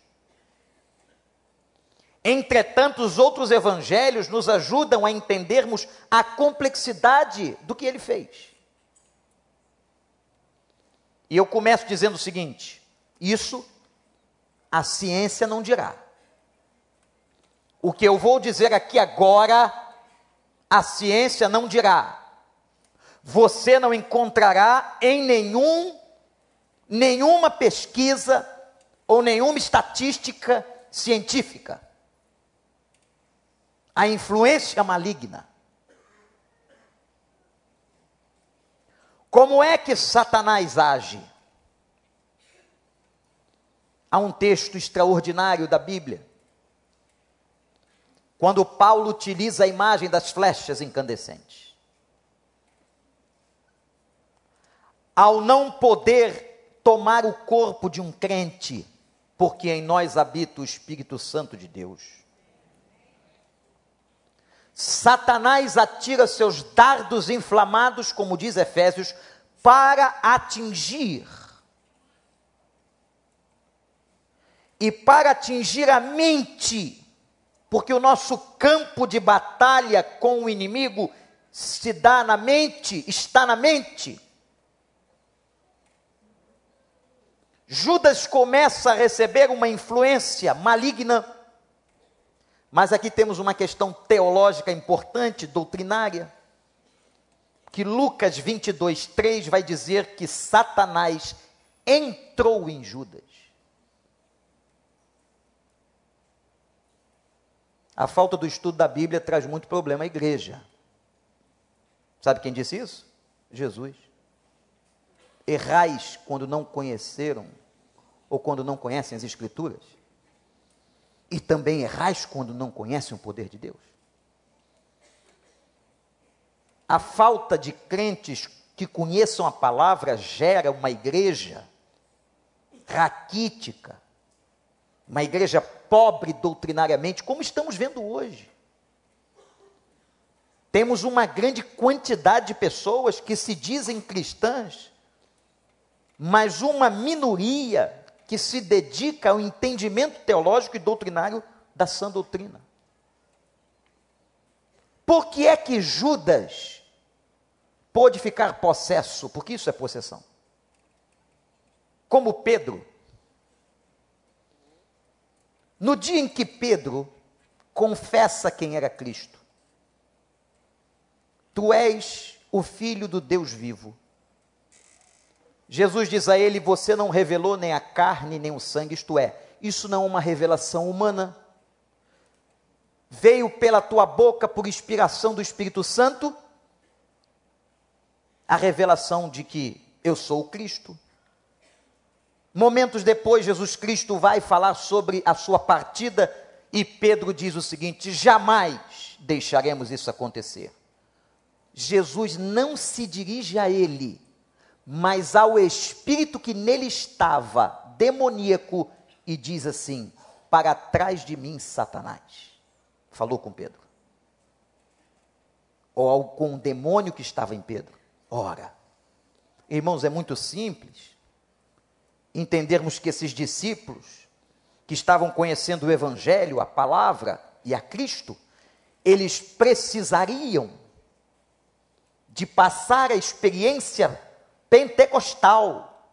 Entretanto, os outros evangelhos nos ajudam a entendermos a complexidade do que ele fez. E eu começo dizendo o seguinte: isso a ciência não dirá. O que eu vou dizer aqui agora, a ciência não dirá. Você não encontrará em nenhum nenhuma pesquisa ou nenhuma estatística científica a influência maligna. Como é que Satanás age? Há um texto extraordinário da Bíblia. Quando Paulo utiliza a imagem das flechas incandescentes. Ao não poder tomar o corpo de um crente, porque em nós habita o Espírito Santo de Deus Satanás atira seus dardos inflamados, como diz Efésios, para atingir. E para atingir a mente, porque o nosso campo de batalha com o inimigo se dá na mente, está na mente. Judas começa a receber uma influência maligna mas aqui temos uma questão teológica importante, doutrinária, que Lucas 22, 3 vai dizer que Satanás entrou em Judas. A falta do estudo da Bíblia traz muito problema à igreja. Sabe quem disse isso? Jesus. Errais quando não conheceram ou quando não conhecem as Escrituras e também errais quando não conhecem o poder de Deus? A falta de crentes que conheçam a palavra gera uma igreja raquítica, uma igreja pobre doutrinariamente, como estamos vendo hoje. Temos uma grande quantidade de pessoas que se dizem cristãs, mas uma minoria que se dedica ao entendimento teológico e doutrinário da sã doutrina. Por que é que Judas pôde ficar possesso? Porque isso é possessão. Como Pedro. No dia em que Pedro confessa quem era Cristo, tu és o filho do Deus vivo. Jesus diz a ele: Você não revelou nem a carne nem o sangue, isto é, isso não é uma revelação humana. Veio pela tua boca por inspiração do Espírito Santo a revelação de que eu sou o Cristo. Momentos depois, Jesus Cristo vai falar sobre a sua partida e Pedro diz o seguinte: jamais deixaremos isso acontecer. Jesus não se dirige a ele mas ao espírito que nele estava, demoníaco, e diz assim: Para trás de mim, Satanás. Falou com Pedro. Ou ao, com o demônio que estava em Pedro. Ora, irmãos, é muito simples entendermos que esses discípulos que estavam conhecendo o Evangelho, a palavra e a Cristo, eles precisariam de passar a experiência pentecostal.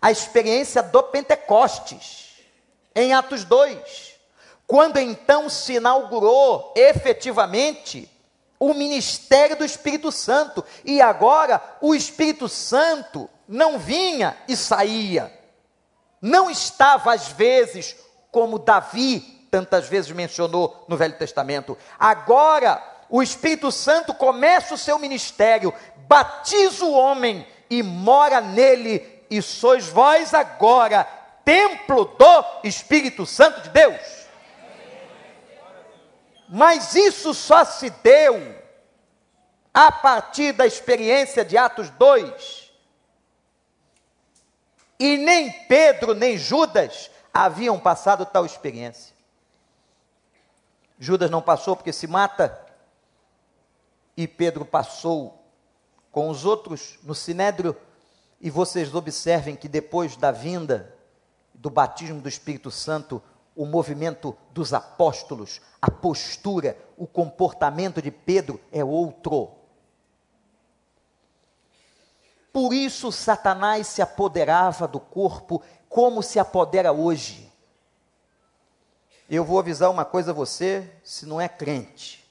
A experiência do Pentecostes, em Atos 2, quando então se inaugurou efetivamente o ministério do Espírito Santo, e agora o Espírito Santo não vinha e saía, não estava às vezes como Davi tantas vezes mencionou no Velho Testamento. Agora o Espírito Santo começa o seu ministério batiza o homem e mora nele, e sois vós agora templo do Espírito Santo de Deus. Mas isso só se deu a partir da experiência de Atos 2. E nem Pedro nem Judas haviam passado tal experiência. Judas não passou porque se mata, e Pedro passou com os outros no sinédrio. E vocês observem que depois da vinda do batismo do Espírito Santo, o movimento dos apóstolos, a postura, o comportamento de Pedro é outro. Por isso Satanás se apoderava do corpo como se apodera hoje. Eu vou avisar uma coisa a você, se não é crente.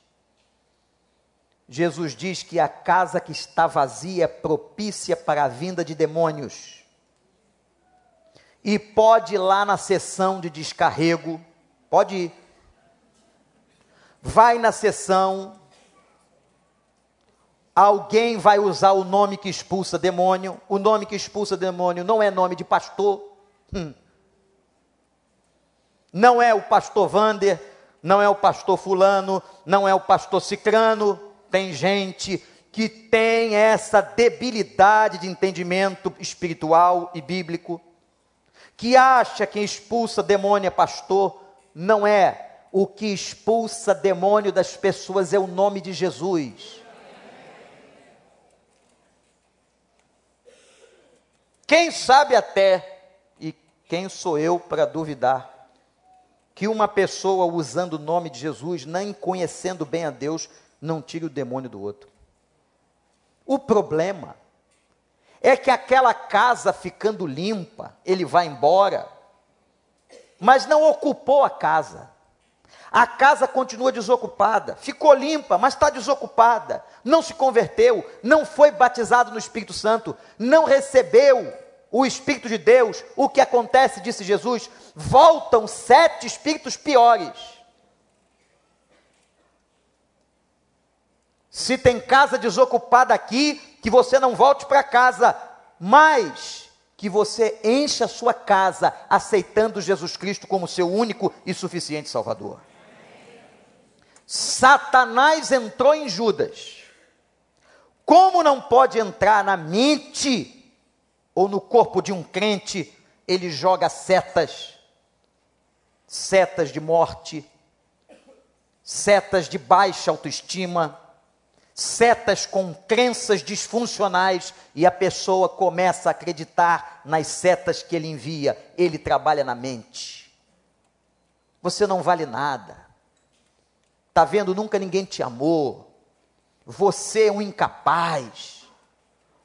Jesus diz que a casa que está vazia é propícia para a vinda de demônios. E pode ir lá na sessão de descarrego, pode ir. Vai na sessão, alguém vai usar o nome que expulsa demônio. O nome que expulsa demônio não é nome de pastor. Hum. Não é o pastor Vander, não é o pastor Fulano, não é o pastor Cicrano. Tem gente que tem essa debilidade de entendimento espiritual e bíblico, que acha que expulsa demônio é pastor. Não é. O que expulsa demônio das pessoas é o nome de Jesus. Quem sabe até, e quem sou eu para duvidar, que uma pessoa usando o nome de Jesus, nem conhecendo bem a Deus, não tire o demônio do outro. O problema é que aquela casa ficando limpa, ele vai embora, mas não ocupou a casa. A casa continua desocupada, ficou limpa, mas está desocupada, não se converteu, não foi batizado no Espírito Santo, não recebeu o Espírito de Deus, o que acontece, disse Jesus, voltam sete espíritos piores. Se tem casa desocupada aqui, que você não volte para casa, mas que você encha a sua casa aceitando Jesus Cristo como seu único e suficiente Salvador. Satanás entrou em Judas. Como não pode entrar na mente ou no corpo de um crente, ele joga setas, setas de morte, setas de baixa autoestima, setas com crenças disfuncionais e a pessoa começa a acreditar nas setas que ele envia. Ele trabalha na mente. Você não vale nada. Tá vendo? Nunca ninguém te amou. Você é um incapaz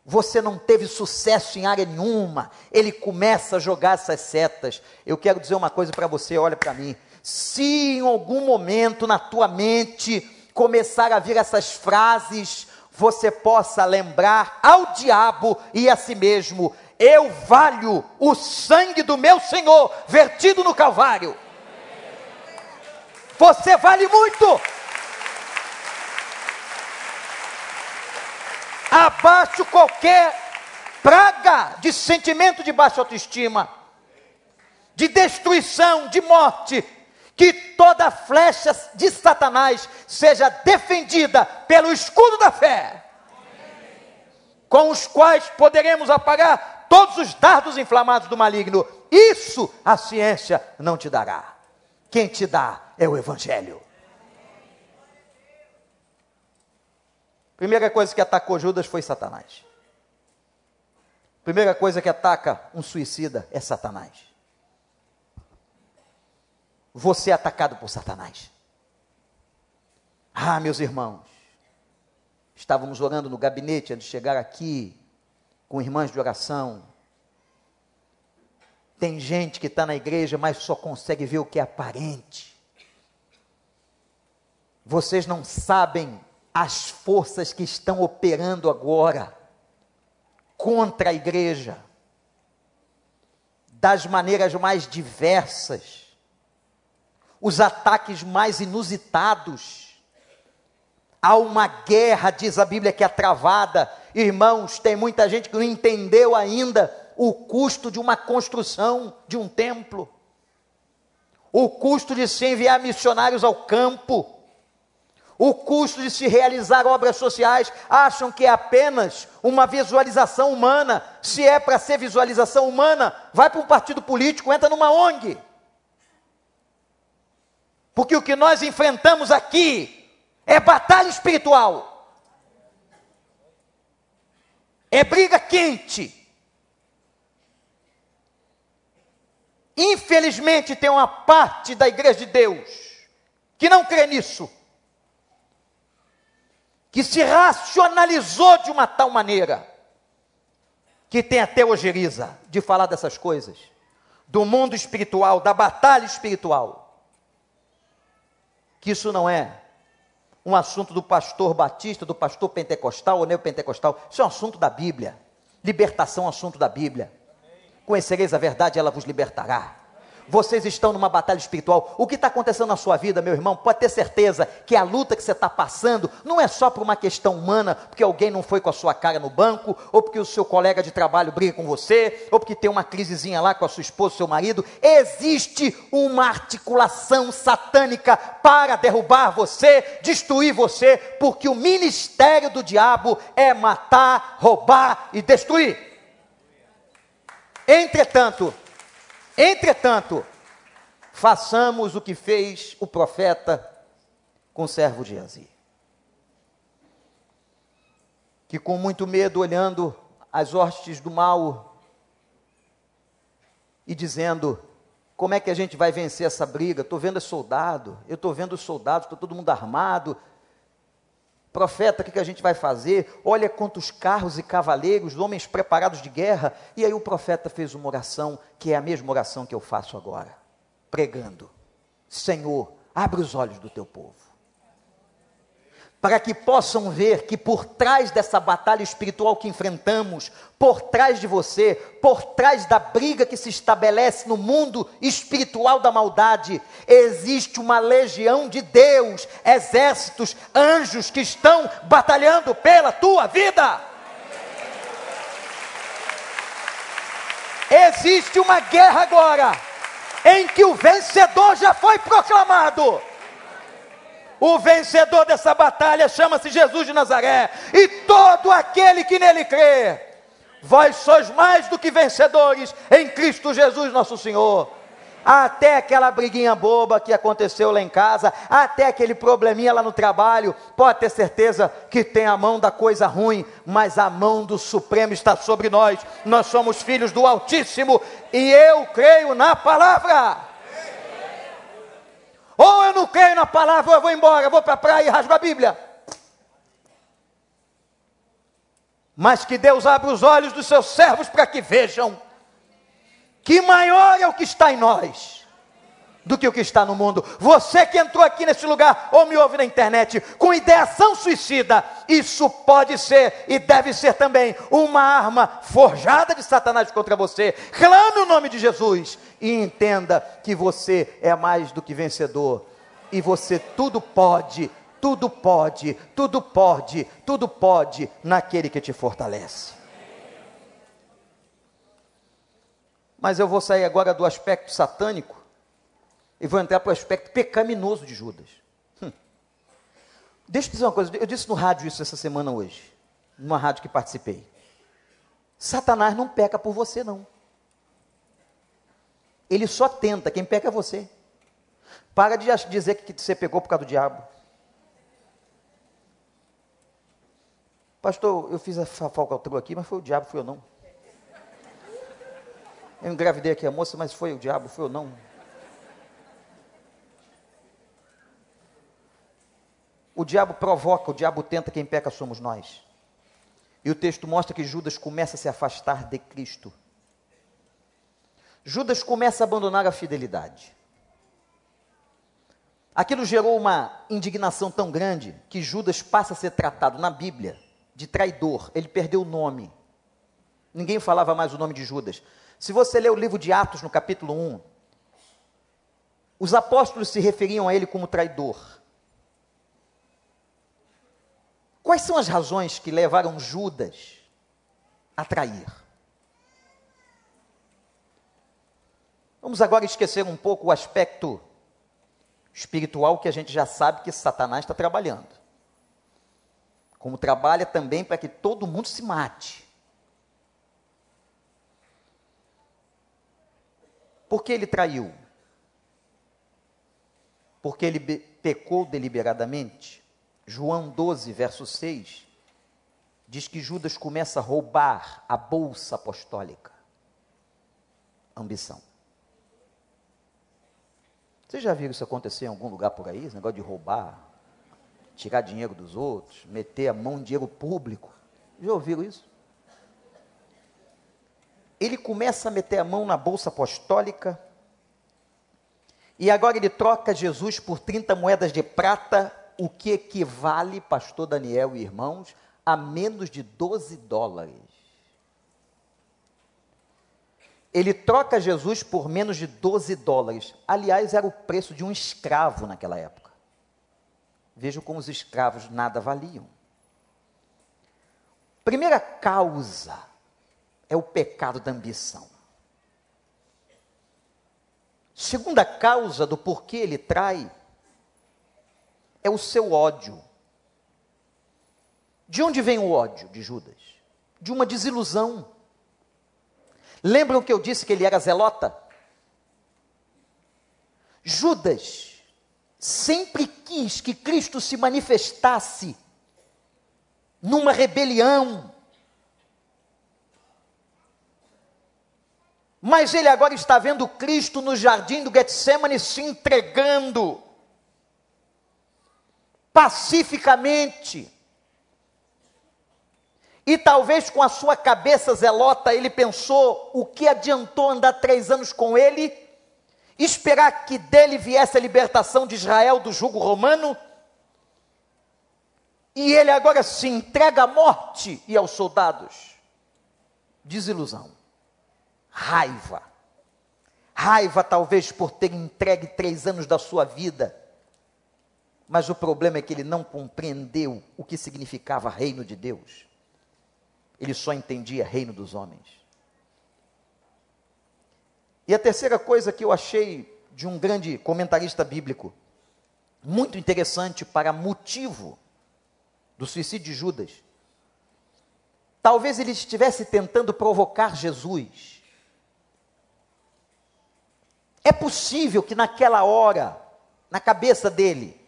você não teve sucesso em área nenhuma. Ele começa a jogar essas setas. Eu quero dizer uma coisa para você, olha para mim. Se em algum momento na tua mente começar a vir essas frases, você possa lembrar ao diabo e a si mesmo: eu valho o sangue do meu Senhor vertido no Calvário. Você vale muito. abaixo qualquer praga de sentimento de baixa autoestima, de destruição, de morte, que toda flecha de Satanás seja defendida pelo escudo da fé, com os quais poderemos apagar todos os dardos inflamados do maligno. Isso a ciência não te dará. Quem te dá é o Evangelho. Primeira coisa que atacou Judas foi Satanás. Primeira coisa que ataca um suicida é Satanás. Você é atacado por Satanás. Ah, meus irmãos, estávamos orando no gabinete antes de chegar aqui, com irmãs de oração. Tem gente que está na igreja, mas só consegue ver o que é aparente. Vocês não sabem as forças que estão operando agora contra a igreja, das maneiras mais diversas, os ataques mais inusitados. Há uma guerra, diz a Bíblia, que é travada. Irmãos, tem muita gente que não entendeu ainda o custo de uma construção de um templo, o custo de se enviar missionários ao campo, o custo de se realizar obras sociais, acham que é apenas uma visualização humana. Se é para ser visualização humana, vai para um partido político, entra numa ONG. Porque o que nós enfrentamos aqui é batalha espiritual. É briga quente. Infelizmente, tem uma parte da igreja de Deus que não crê nisso que se racionalizou de uma tal maneira que tem até ojeriza de falar dessas coisas, do mundo espiritual, da batalha espiritual. Que isso não é um assunto do pastor batista, do pastor pentecostal ou neopentecostal, isso é um assunto da Bíblia. Libertação é um assunto da Bíblia. Conhecereis a verdade, ela vos libertará vocês estão numa batalha espiritual. O que está acontecendo na sua vida, meu irmão, pode ter certeza que a luta que você está passando não é só por uma questão humana, porque alguém não foi com a sua cara no banco, ou porque o seu colega de trabalho briga com você, ou porque tem uma crisezinha lá com a sua esposa, seu marido. Existe uma articulação satânica para derrubar você, destruir você, porque o ministério do diabo é matar, roubar e destruir. Entretanto, Entretanto, façamos o que fez o profeta com o servo de Azi. Que com muito medo, olhando as hostes do mal e dizendo: como é que a gente vai vencer essa briga? Estou vendo soldado, eu estou vendo os soldados, está todo mundo armado. Profeta, o que, que a gente vai fazer? Olha quantos carros e cavaleiros, homens preparados de guerra. E aí o profeta fez uma oração, que é a mesma oração que eu faço agora, pregando: Senhor, abre os olhos do teu povo para que possam ver que por trás dessa batalha espiritual que enfrentamos, por trás de você, por trás da briga que se estabelece no mundo espiritual da maldade, existe uma legião de Deus, exércitos, anjos que estão batalhando pela tua vida. Existe uma guerra agora, em que o vencedor já foi proclamado o vencedor dessa batalha chama-se Jesus de Nazaré, e todo aquele que nele crê, vós sois mais do que vencedores em Cristo Jesus, nosso Senhor. Até aquela briguinha boba que aconteceu lá em casa, até aquele probleminha lá no trabalho, pode ter certeza que tem a mão da coisa ruim, mas a mão do Supremo está sobre nós. Nós somos filhos do Altíssimo e eu creio na palavra. Ou eu não creio na palavra, ou eu vou embora, eu vou para a praia e rasgo a Bíblia. Mas que Deus abra os olhos dos seus servos para que vejam que maior é o que está em nós do que o que está no mundo. Você que entrou aqui nesse lugar ou me ouve na internet com ideação suicida, isso pode ser e deve ser também uma arma forjada de Satanás contra você. Clame o nome de Jesus e entenda que você é mais do que vencedor e você tudo pode, tudo pode, tudo pode, tudo pode naquele que te fortalece. Mas eu vou sair agora do aspecto satânico e vou entrar para o aspecto pecaminoso de Judas. Hum. Deixa eu dizer uma coisa, eu disse no rádio isso essa semana hoje, numa rádio que participei. Satanás não peca por você, não. Ele só tenta, quem peca é você. Para de dizer que você pegou por causa do diabo. Pastor, eu fiz a falcatrua aqui, mas foi o diabo, foi eu não. Eu engravidei aqui a moça, mas foi o diabo, foi eu não. O diabo provoca, o diabo tenta, quem peca somos nós. E o texto mostra que Judas começa a se afastar de Cristo. Judas começa a abandonar a fidelidade. Aquilo gerou uma indignação tão grande que Judas passa a ser tratado na Bíblia de traidor. Ele perdeu o nome. Ninguém falava mais o nome de Judas. Se você ler o livro de Atos, no capítulo 1, os apóstolos se referiam a ele como traidor. Quais são as razões que levaram Judas a trair? Vamos agora esquecer um pouco o aspecto espiritual que a gente já sabe que Satanás está trabalhando. Como trabalha também para que todo mundo se mate. Por que ele traiu? Porque ele pecou deliberadamente? João 12, verso 6, diz que Judas começa a roubar a bolsa apostólica. Ambição. Vocês já viram isso acontecer em algum lugar por aí? Esse negócio de roubar, tirar dinheiro dos outros, meter a mão em dinheiro público. Já ouviram isso? Ele começa a meter a mão na bolsa apostólica e agora ele troca Jesus por 30 moedas de prata, o que equivale, pastor Daniel e irmãos, a menos de 12 dólares. ele troca Jesus por menos de 12 dólares. Aliás, era o preço de um escravo naquela época. Vejam como os escravos nada valiam. Primeira causa é o pecado da ambição. Segunda causa do porquê ele trai é o seu ódio. De onde vem o ódio de Judas? De uma desilusão Lembram que eu disse que ele era zelota? Judas sempre quis que Cristo se manifestasse numa rebelião. Mas ele agora está vendo Cristo no jardim do Getsemane se entregando pacificamente e talvez com a sua cabeça zelota ele pensou: o que adiantou andar três anos com ele, esperar que dele viesse a libertação de Israel do jugo romano? E ele agora se entrega à morte e aos soldados. Desilusão, raiva, raiva talvez por ter entregue três anos da sua vida. Mas o problema é que ele não compreendeu o que significava reino de Deus. Ele só entendia reino dos homens. E a terceira coisa que eu achei de um grande comentarista bíblico, muito interessante para motivo do suicídio de Judas. Talvez ele estivesse tentando provocar Jesus. É possível que naquela hora, na cabeça dele,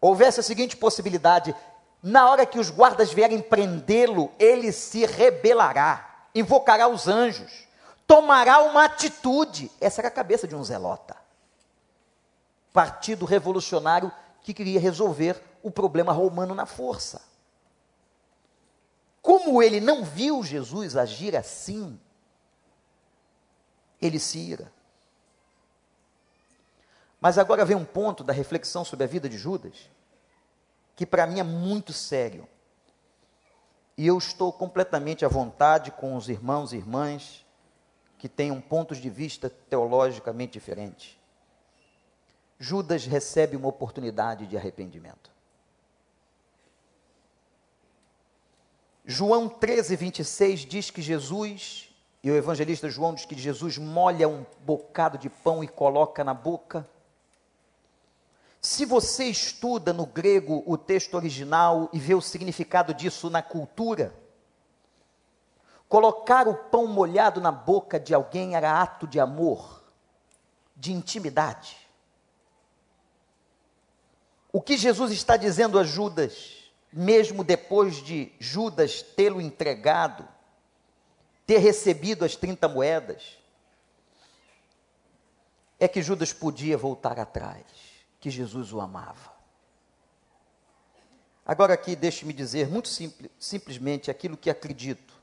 houvesse a seguinte possibilidade: na hora que os guardas vierem prendê-lo, ele se rebelará, invocará os anjos, tomará uma atitude. Essa era a cabeça de um zelota. Partido revolucionário que queria resolver o problema romano na força. Como ele não viu Jesus agir assim, ele se ira. Mas agora vem um ponto da reflexão sobre a vida de Judas que para mim é muito sério. E eu estou completamente à vontade com os irmãos e irmãs que tenham pontos de vista teologicamente diferentes. Judas recebe uma oportunidade de arrependimento. João 13, 26 diz que Jesus, e o evangelista João diz que Jesus molha um bocado de pão e coloca na boca se você estuda no grego o texto original e vê o significado disso na cultura, colocar o pão molhado na boca de alguém era ato de amor, de intimidade. O que Jesus está dizendo a Judas, mesmo depois de Judas tê-lo entregado, ter recebido as 30 moedas, é que Judas podia voltar atrás que Jesus o amava. Agora aqui deixe-me dizer muito simples, simplesmente aquilo que acredito.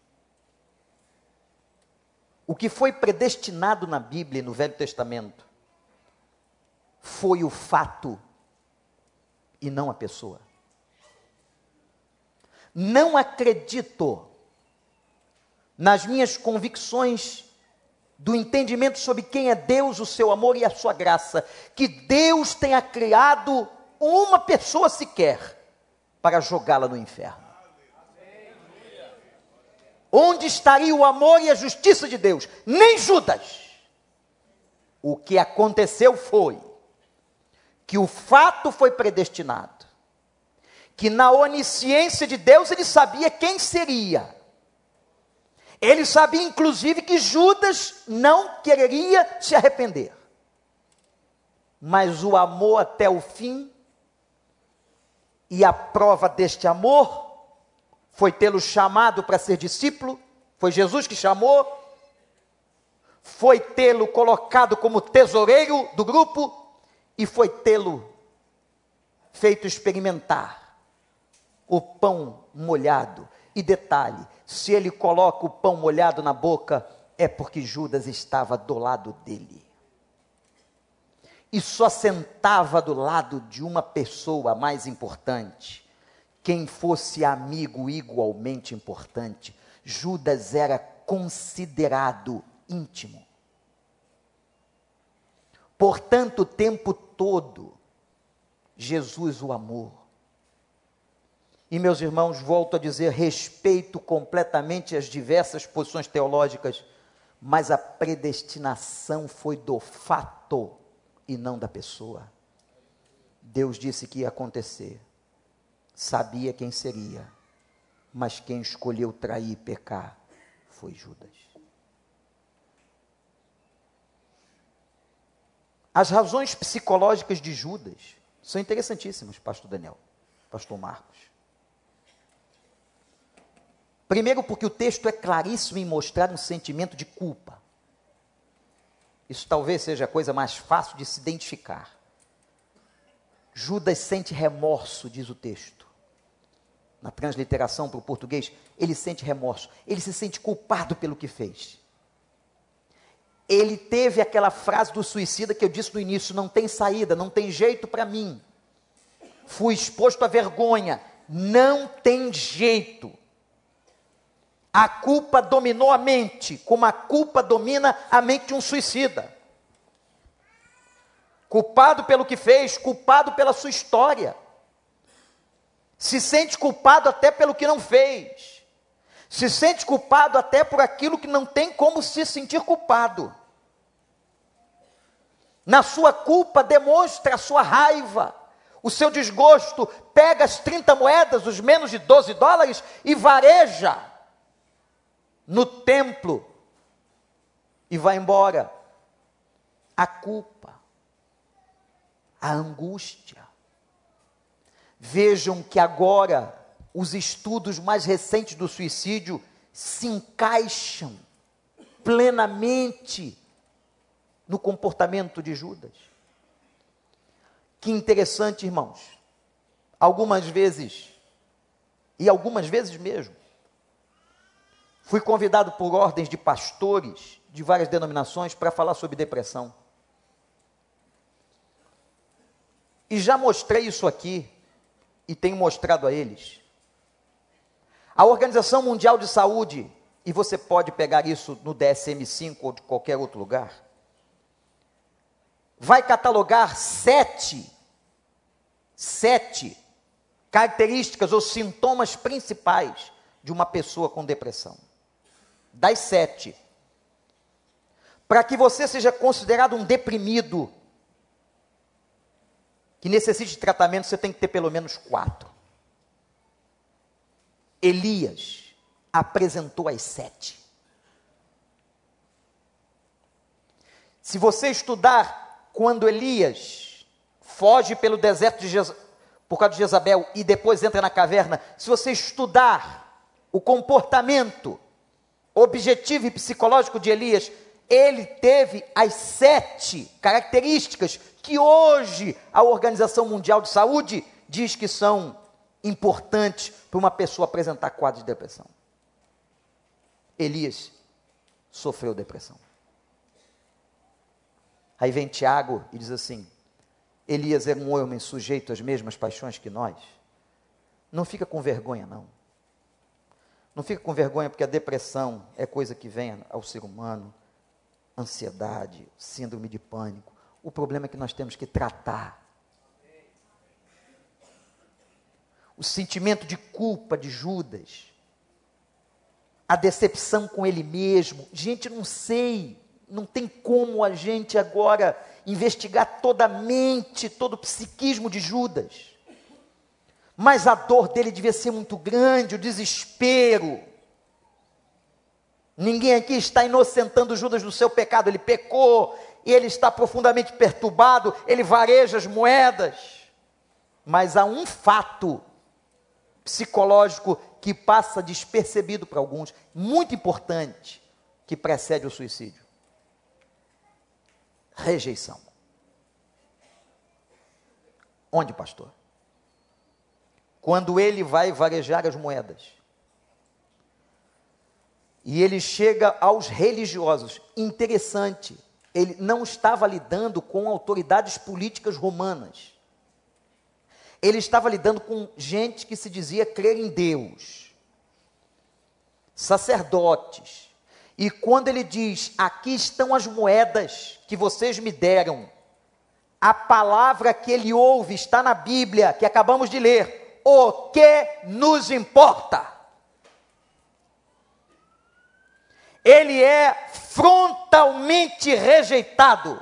O que foi predestinado na Bíblia e no Velho Testamento foi o fato e não a pessoa. Não acredito nas minhas convicções do entendimento sobre quem é Deus, o seu amor e a sua graça, que Deus tenha criado uma pessoa sequer para jogá-la no inferno. Onde estaria o amor e a justiça de Deus? Nem Judas. O que aconteceu foi que o fato foi predestinado, que na onisciência de Deus ele sabia quem seria. Ele sabia inclusive que Judas não quereria se arrepender. Mas o amor até o fim, e a prova deste amor foi tê-lo chamado para ser discípulo, foi Jesus que chamou, foi tê-lo colocado como tesoureiro do grupo e foi tê-lo feito experimentar o pão molhado. E detalhe: se ele coloca o pão molhado na boca, é porque Judas estava do lado dele. E só sentava do lado de uma pessoa mais importante, quem fosse amigo igualmente importante. Judas era considerado íntimo. Portanto, o tempo todo, Jesus o amou. E, meus irmãos, volto a dizer, respeito completamente as diversas posições teológicas, mas a predestinação foi do fato e não da pessoa. Deus disse que ia acontecer, sabia quem seria, mas quem escolheu trair e pecar foi Judas. As razões psicológicas de Judas são interessantíssimas, pastor Daniel, pastor Marcos. Primeiro, porque o texto é claríssimo em mostrar um sentimento de culpa. Isso talvez seja a coisa mais fácil de se identificar. Judas sente remorso, diz o texto. Na transliteração para o português, ele sente remorso. Ele se sente culpado pelo que fez ele teve aquela frase do suicida que eu disse no início: não tem saída, não tem jeito para mim. Fui exposto à vergonha, não tem jeito. A culpa dominou a mente, como a culpa domina a mente de um suicida. Culpado pelo que fez, culpado pela sua história. Se sente culpado até pelo que não fez se sente culpado até por aquilo que não tem como se sentir culpado. Na sua culpa, demonstra a sua raiva, o seu desgosto, pega as 30 moedas, os menos de 12 dólares, e vareja no templo e vai embora. A culpa, a angústia. Vejam que agora os estudos mais recentes do suicídio se encaixam plenamente no comportamento de Judas. Que interessante, irmãos. Algumas vezes, e algumas vezes mesmo, fui convidado por ordens de pastores de várias denominações para falar sobre depressão. E já mostrei isso aqui, e tenho mostrado a eles. A Organização Mundial de Saúde, e você pode pegar isso no DSM-5 ou de qualquer outro lugar, vai catalogar sete, sete características ou sintomas principais de uma pessoa com depressão. Das sete. Para que você seja considerado um deprimido que necessite de tratamento, você tem que ter pelo menos quatro. Elias apresentou as sete. Se você estudar quando Elias foge pelo deserto de Jez... por causa de Jezabel e depois entra na caverna, se você estudar o comportamento objetivo e psicológico de Elias, ele teve as sete características que hoje a Organização Mundial de Saúde diz que são importantes para uma pessoa apresentar quadro de depressão. Elias sofreu depressão. Aí vem Tiago e diz assim: Elias era um homem sujeito às mesmas paixões que nós. Não fica com vergonha, não. Não fica com vergonha porque a depressão é coisa que vem ao ser humano. Ansiedade, síndrome de pânico. O problema é que nós temos que tratar o sentimento de culpa de Judas, a decepção com ele mesmo. Gente, não sei, não tem como a gente agora investigar toda a mente, todo o psiquismo de Judas. Mas a dor dele devia ser muito grande, o desespero. Ninguém aqui está inocentando Judas do seu pecado, ele pecou, e ele está profundamente perturbado, ele vareja as moedas. Mas há um fato psicológico que passa despercebido para alguns, muito importante, que precede o suicídio: rejeição. Onde, pastor? Quando ele vai varejar as moedas. E ele chega aos religiosos. Interessante, ele não estava lidando com autoridades políticas romanas ele estava lidando com gente que se dizia crer em Deus, sacerdotes. E quando ele diz: Aqui estão as moedas que vocês me deram, a palavra que ele ouve está na Bíblia, que acabamos de ler. O que nos importa? Ele é frontalmente rejeitado.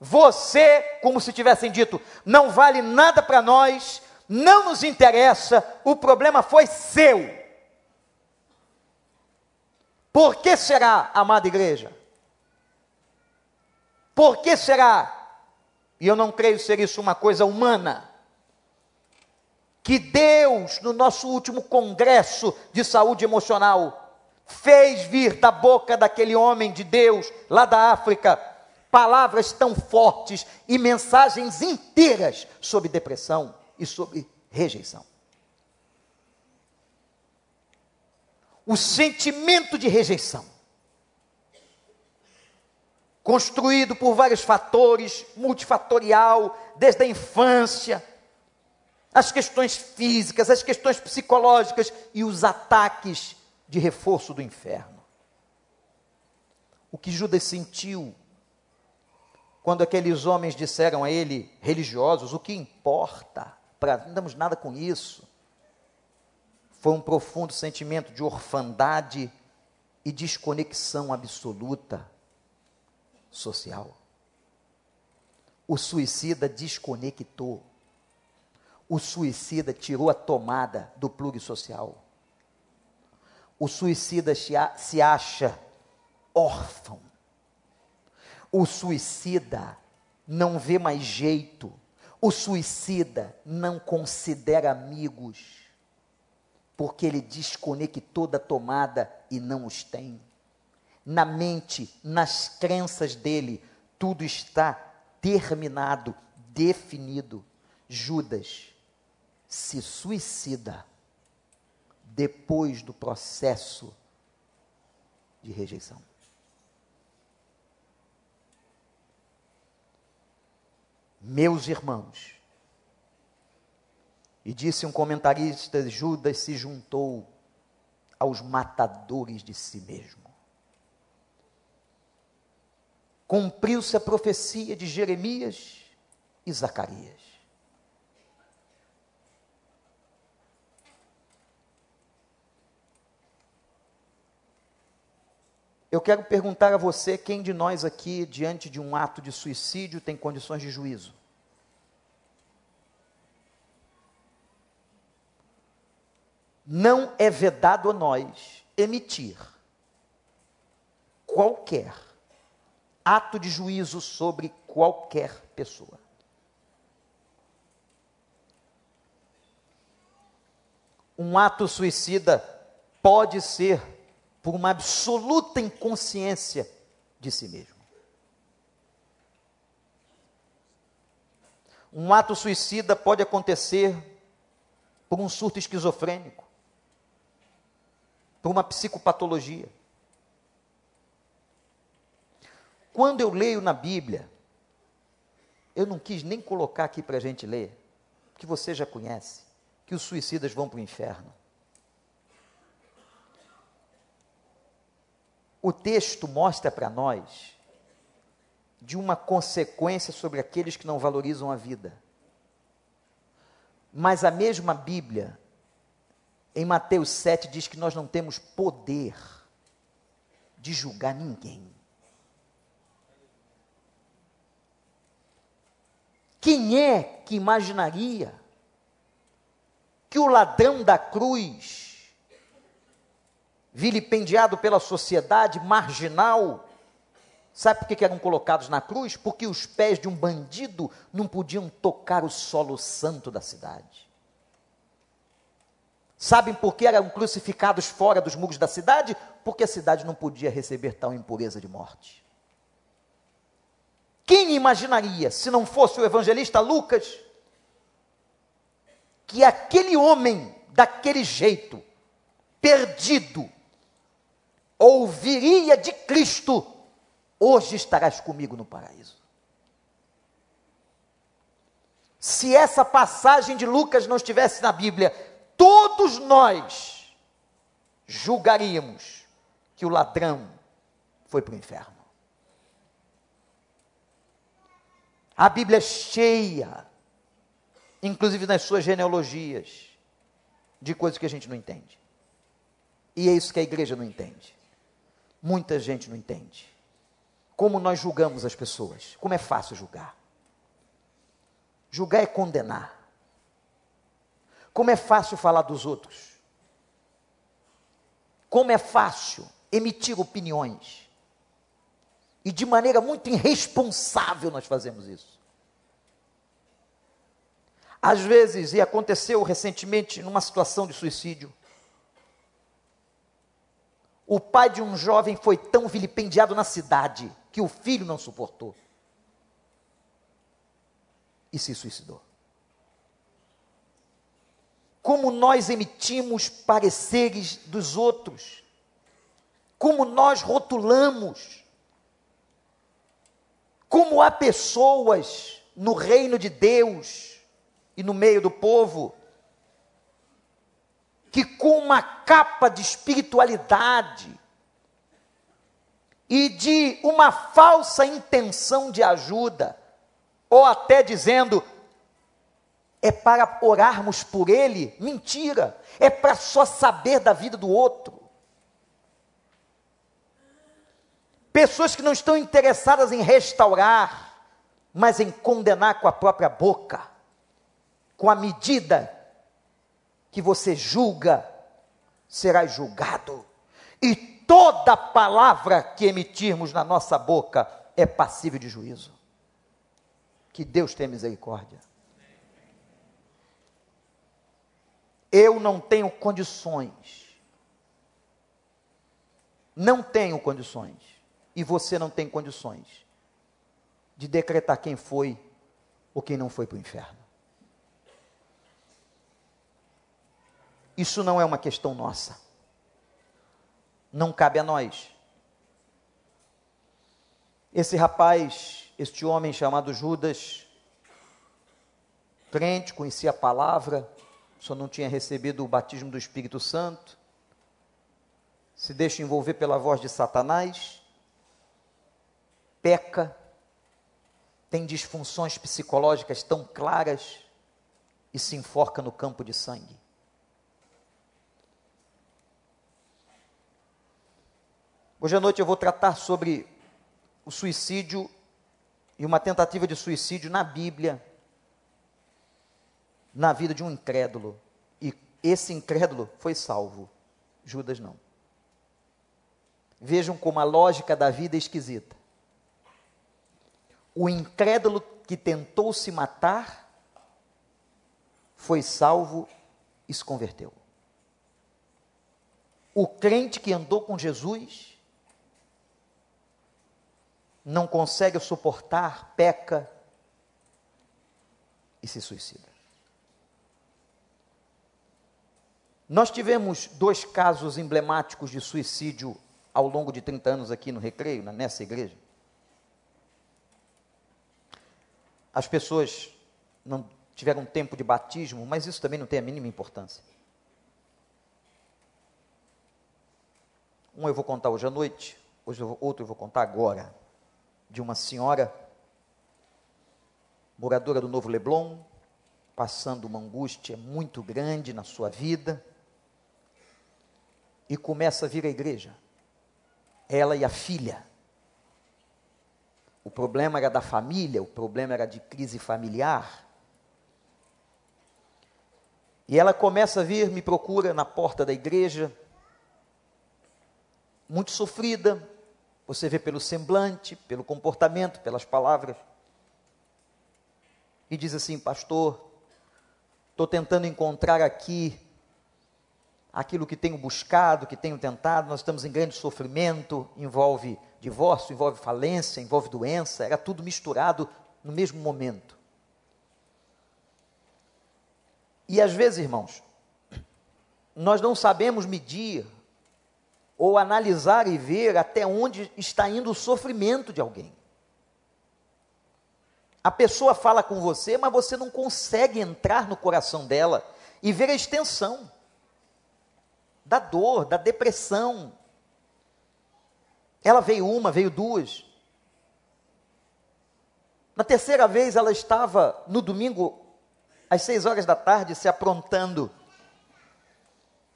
Você, como se tivessem dito, não vale nada para nós, não nos interessa, o problema foi seu. Por que será, amada igreja? Por que será? E eu não creio ser isso uma coisa humana. Que Deus, no nosso último congresso de saúde emocional, fez vir da boca daquele homem de Deus, lá da África, palavras tão fortes e mensagens inteiras sobre depressão e sobre rejeição. O sentimento de rejeição, construído por vários fatores, multifatorial, desde a infância, as questões físicas, as questões psicológicas e os ataques de reforço do inferno. O que Judas sentiu quando aqueles homens disseram a ele, religiosos, o que importa? Pra, não damos nada com isso. Foi um profundo sentimento de orfandade e desconexão absoluta social. O suicida desconectou. O suicida tirou a tomada do plugue social. O suicida se acha órfão o suicida não vê mais jeito. O suicida não considera amigos, porque ele desconectou da tomada e não os tem. Na mente, nas crenças dele, tudo está terminado, definido. Judas se suicida depois do processo de rejeição. meus irmãos. E disse um comentarista: Judas se juntou aos matadores de si mesmo. Cumpriu-se a profecia de Jeremias e Zacarias. Eu quero perguntar a você quem de nós aqui, diante de um ato de suicídio, tem condições de juízo? Não é vedado a nós emitir qualquer ato de juízo sobre qualquer pessoa. Um ato suicida pode ser por uma absoluta inconsciência de si mesmo. Um ato suicida pode acontecer por um surto esquizofrênico, por uma psicopatologia. Quando eu leio na Bíblia, eu não quis nem colocar aqui para a gente ler, que você já conhece, que os suicidas vão para o inferno. o texto mostra para nós de uma consequência sobre aqueles que não valorizam a vida. Mas a mesma Bíblia, em Mateus 7, diz que nós não temos poder de julgar ninguém. Quem é que imaginaria que o ladrão da cruz vilipendiado pela sociedade, marginal, sabe por que eram colocados na cruz? Porque os pés de um bandido não podiam tocar o solo santo da cidade. Sabem por que eram crucificados fora dos muros da cidade? Porque a cidade não podia receber tal impureza de morte. Quem imaginaria, se não fosse o evangelista Lucas, que aquele homem, daquele jeito, perdido, ouviria de Cristo: Hoje estarás comigo no paraíso. Se essa passagem de Lucas não estivesse na Bíblia, todos nós julgaríamos que o ladrão foi para o inferno. A Bíblia é cheia inclusive nas suas genealogias, de coisas que a gente não entende. E é isso que a igreja não entende. Muita gente não entende. Como nós julgamos as pessoas. Como é fácil julgar. Julgar é condenar. Como é fácil falar dos outros. Como é fácil emitir opiniões. E de maneira muito irresponsável nós fazemos isso. Às vezes, e aconteceu recentemente numa situação de suicídio, o pai de um jovem foi tão vilipendiado na cidade que o filho não suportou. E se suicidou. Como nós emitimos pareceres dos outros, como nós rotulamos, como há pessoas no reino de Deus e no meio do povo, que com uma capa de espiritualidade e de uma falsa intenção de ajuda, ou até dizendo, é para orarmos por ele, mentira, é para só saber da vida do outro. Pessoas que não estão interessadas em restaurar, mas em condenar com a própria boca com a medida que você julga, serás julgado. E toda palavra que emitirmos na nossa boca é passível de juízo. Que Deus tenha misericórdia. Eu não tenho condições. Não tenho condições. E você não tem condições de decretar quem foi ou quem não foi para o inferno. Isso não é uma questão nossa. Não cabe a nós. Esse rapaz, este homem chamado Judas, crente, conhecia a palavra, só não tinha recebido o batismo do Espírito Santo, se deixa envolver pela voz de Satanás, peca, tem disfunções psicológicas tão claras e se enforca no campo de sangue. Hoje à noite eu vou tratar sobre o suicídio e uma tentativa de suicídio na Bíblia, na vida de um incrédulo. E esse incrédulo foi salvo, Judas não. Vejam como a lógica da vida é esquisita. O incrédulo que tentou se matar foi salvo e se converteu. O crente que andou com Jesus não consegue suportar, peca e se suicida. Nós tivemos dois casos emblemáticos de suicídio ao longo de 30 anos aqui no Recreio, nessa igreja. As pessoas não tiveram tempo de batismo, mas isso também não tem a mínima importância. Um eu vou contar hoje à noite, outro eu vou contar agora de uma senhora moradora do Novo Leblon, passando uma angústia muito grande na sua vida, e começa a vir à igreja. Ela e a filha. o problema era da família, o problema era de crise familiar. E ela começa a vir, me procura na porta da igreja, muito sofrida, você vê pelo semblante, pelo comportamento, pelas palavras. E diz assim: Pastor, estou tentando encontrar aqui aquilo que tenho buscado, que tenho tentado. Nós estamos em grande sofrimento, envolve divórcio, envolve falência, envolve doença, era tudo misturado no mesmo momento. E às vezes, irmãos, nós não sabemos medir ou analisar e ver até onde está indo o sofrimento de alguém. A pessoa fala com você, mas você não consegue entrar no coração dela e ver a extensão da dor, da depressão. Ela veio uma, veio duas. Na terceira vez ela estava no domingo às seis horas da tarde, se aprontando.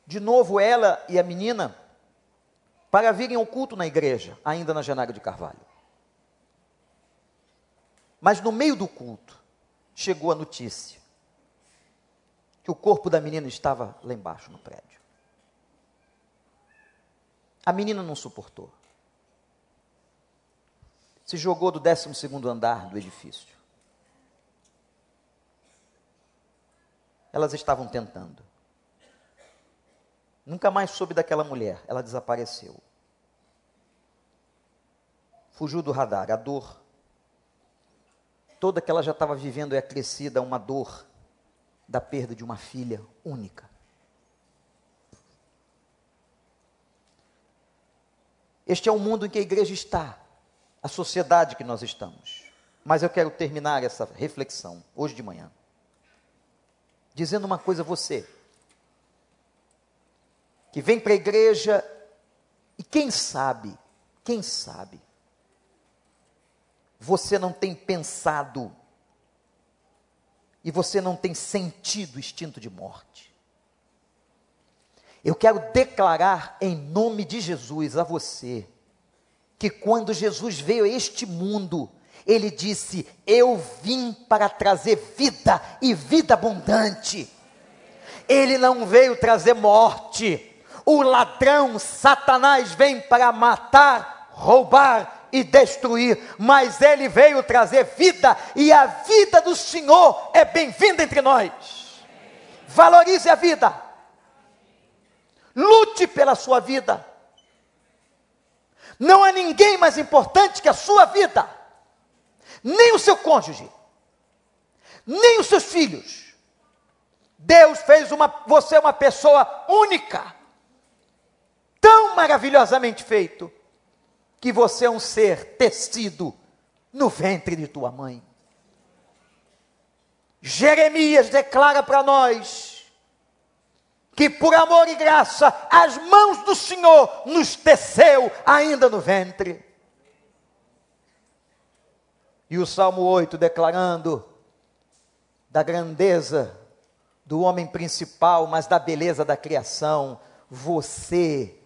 De novo, ela e a menina, para virem ao culto na igreja, ainda na Genário de Carvalho. Mas no meio do culto, chegou a notícia que o corpo da menina estava lá embaixo no prédio. A menina não suportou. Se jogou do 12 andar do edifício. elas estavam tentando. Nunca mais soube daquela mulher, ela desapareceu. Fugiu do radar, a dor. Toda que ela já estava vivendo é acrescida uma dor da perda de uma filha única. Este é o mundo em que a igreja está, a sociedade que nós estamos. Mas eu quero terminar essa reflexão hoje de manhã dizendo uma coisa a você, que vem para a igreja e quem sabe, quem sabe, você não tem pensado e você não tem sentido o instinto de morte. Eu quero declarar em nome de Jesus a você que quando Jesus veio a este mundo, ele disse: Eu vim para trazer vida e vida abundante. Ele não veio trazer morte. O ladrão, Satanás, vem para matar, roubar e destruir, mas ele veio trazer vida e a vida do Senhor é bem-vinda entre nós. Valorize a vida. Lute pela sua vida. Não há ninguém mais importante que a sua vida nem o seu cônjuge, nem os seus filhos. Deus fez uma, você uma pessoa única, maravilhosamente feito, que você é um ser tecido no ventre de tua mãe. Jeremias declara para nós que por amor e graça as mãos do Senhor nos teceu ainda no ventre. E o Salmo 8 declarando da grandeza do homem principal, mas da beleza da criação. Você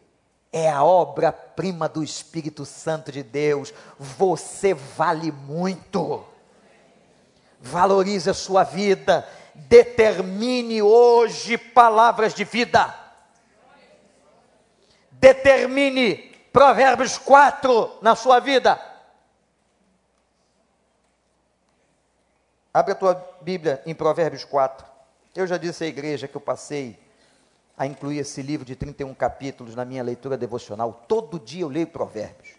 é a obra-prima do Espírito Santo de Deus. Você vale muito. Valorize a sua vida. Determine hoje palavras de vida. Determine Provérbios 4 na sua vida. Abre a tua Bíblia em Provérbios 4. Eu já disse à igreja que eu passei a incluir esse livro de 31 capítulos na minha leitura devocional. Todo dia eu leio Provérbios.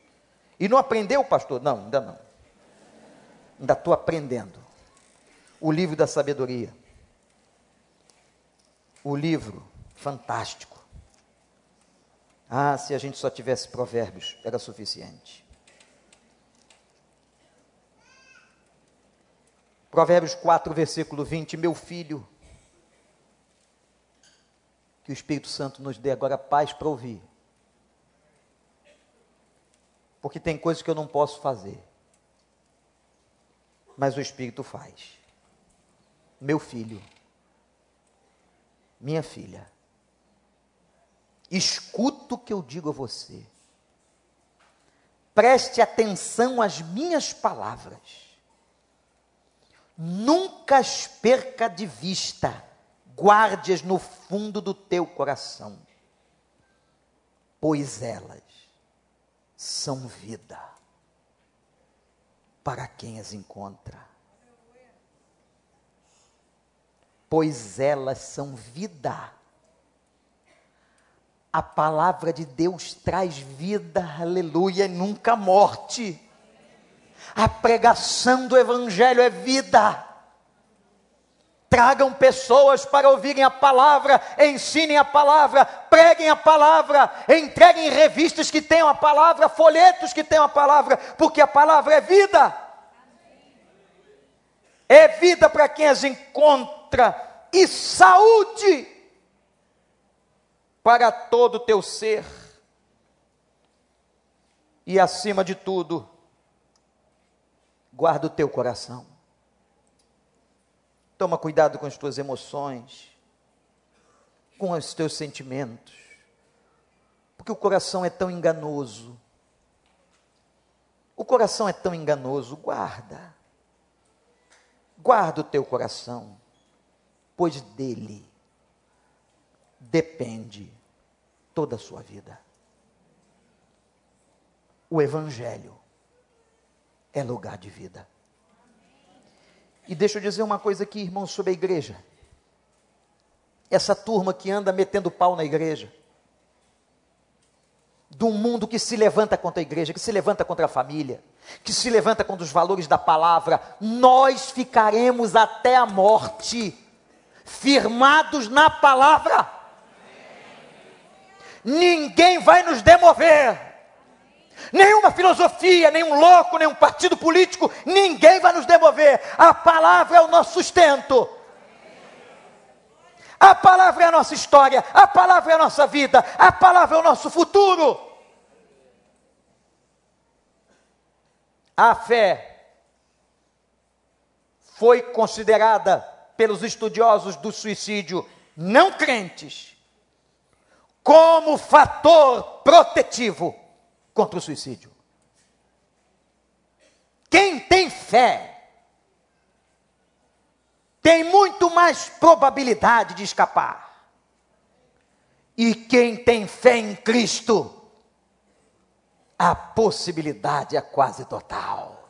E não aprendeu, pastor? Não, ainda não. Ainda estou aprendendo. O livro da sabedoria. O livro fantástico. Ah, se a gente só tivesse provérbios, era suficiente. Provérbios 4, versículo 20: Meu filho, que o Espírito Santo nos dê agora paz para ouvir. Porque tem coisas que eu não posso fazer, mas o Espírito faz. Meu filho, minha filha, escuta o que eu digo a você. preste atenção às minhas palavras. Nunca as perca de vista, guarde-as no fundo do teu coração, pois elas são vida para quem as encontra. Pois elas são vida a palavra de Deus traz vida, aleluia, e nunca morte. A pregação do Evangelho é vida. Tragam pessoas para ouvirem a palavra, ensinem a palavra, preguem a palavra, entreguem revistas que tenham a palavra, folhetos que tenham a palavra, porque a palavra é vida. É vida para quem as encontra e saúde para todo o teu ser. E acima de tudo, guarda o teu coração. Toma cuidado com as tuas emoções, com os teus sentimentos, porque o coração é tão enganoso. O coração é tão enganoso, guarda. Guarda o teu coração, pois dele depende toda a sua vida. O Evangelho é lugar de vida. E deixa eu dizer uma coisa aqui, irmãos, sobre a igreja. Essa turma que anda metendo pau na igreja, de um mundo que se levanta contra a igreja, que se levanta contra a família, que se levanta contra os valores da palavra, nós ficaremos até a morte, firmados na palavra ninguém vai nos demover. Nenhuma filosofia, nenhum louco, nenhum partido político, ninguém vai nos demover. A palavra é o nosso sustento. A palavra é a nossa história, a palavra é a nossa vida, a palavra é o nosso futuro. A fé foi considerada pelos estudiosos do suicídio não crentes como fator protetivo contra o suicídio. Quem tem fé tem muito mais probabilidade de escapar. E quem tem fé em Cristo, a possibilidade é quase total.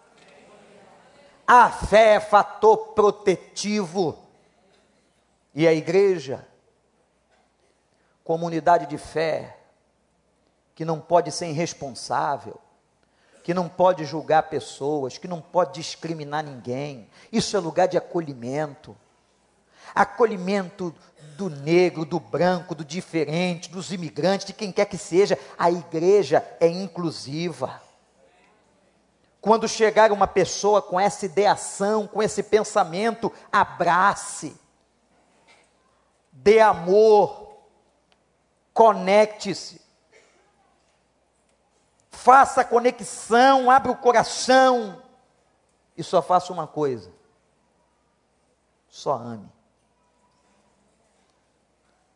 A fé é fator protetivo. E a igreja comunidade de fé, que não pode ser irresponsável, que não pode julgar pessoas, que não pode discriminar ninguém. Isso é lugar de acolhimento. Acolhimento do negro, do branco, do diferente, dos imigrantes, de quem quer que seja. A igreja é inclusiva. Quando chegar uma pessoa com essa ideação, com esse pensamento, abrace, dê amor, Conecte-se. Faça a conexão, abra o coração. E só faça uma coisa: só ame.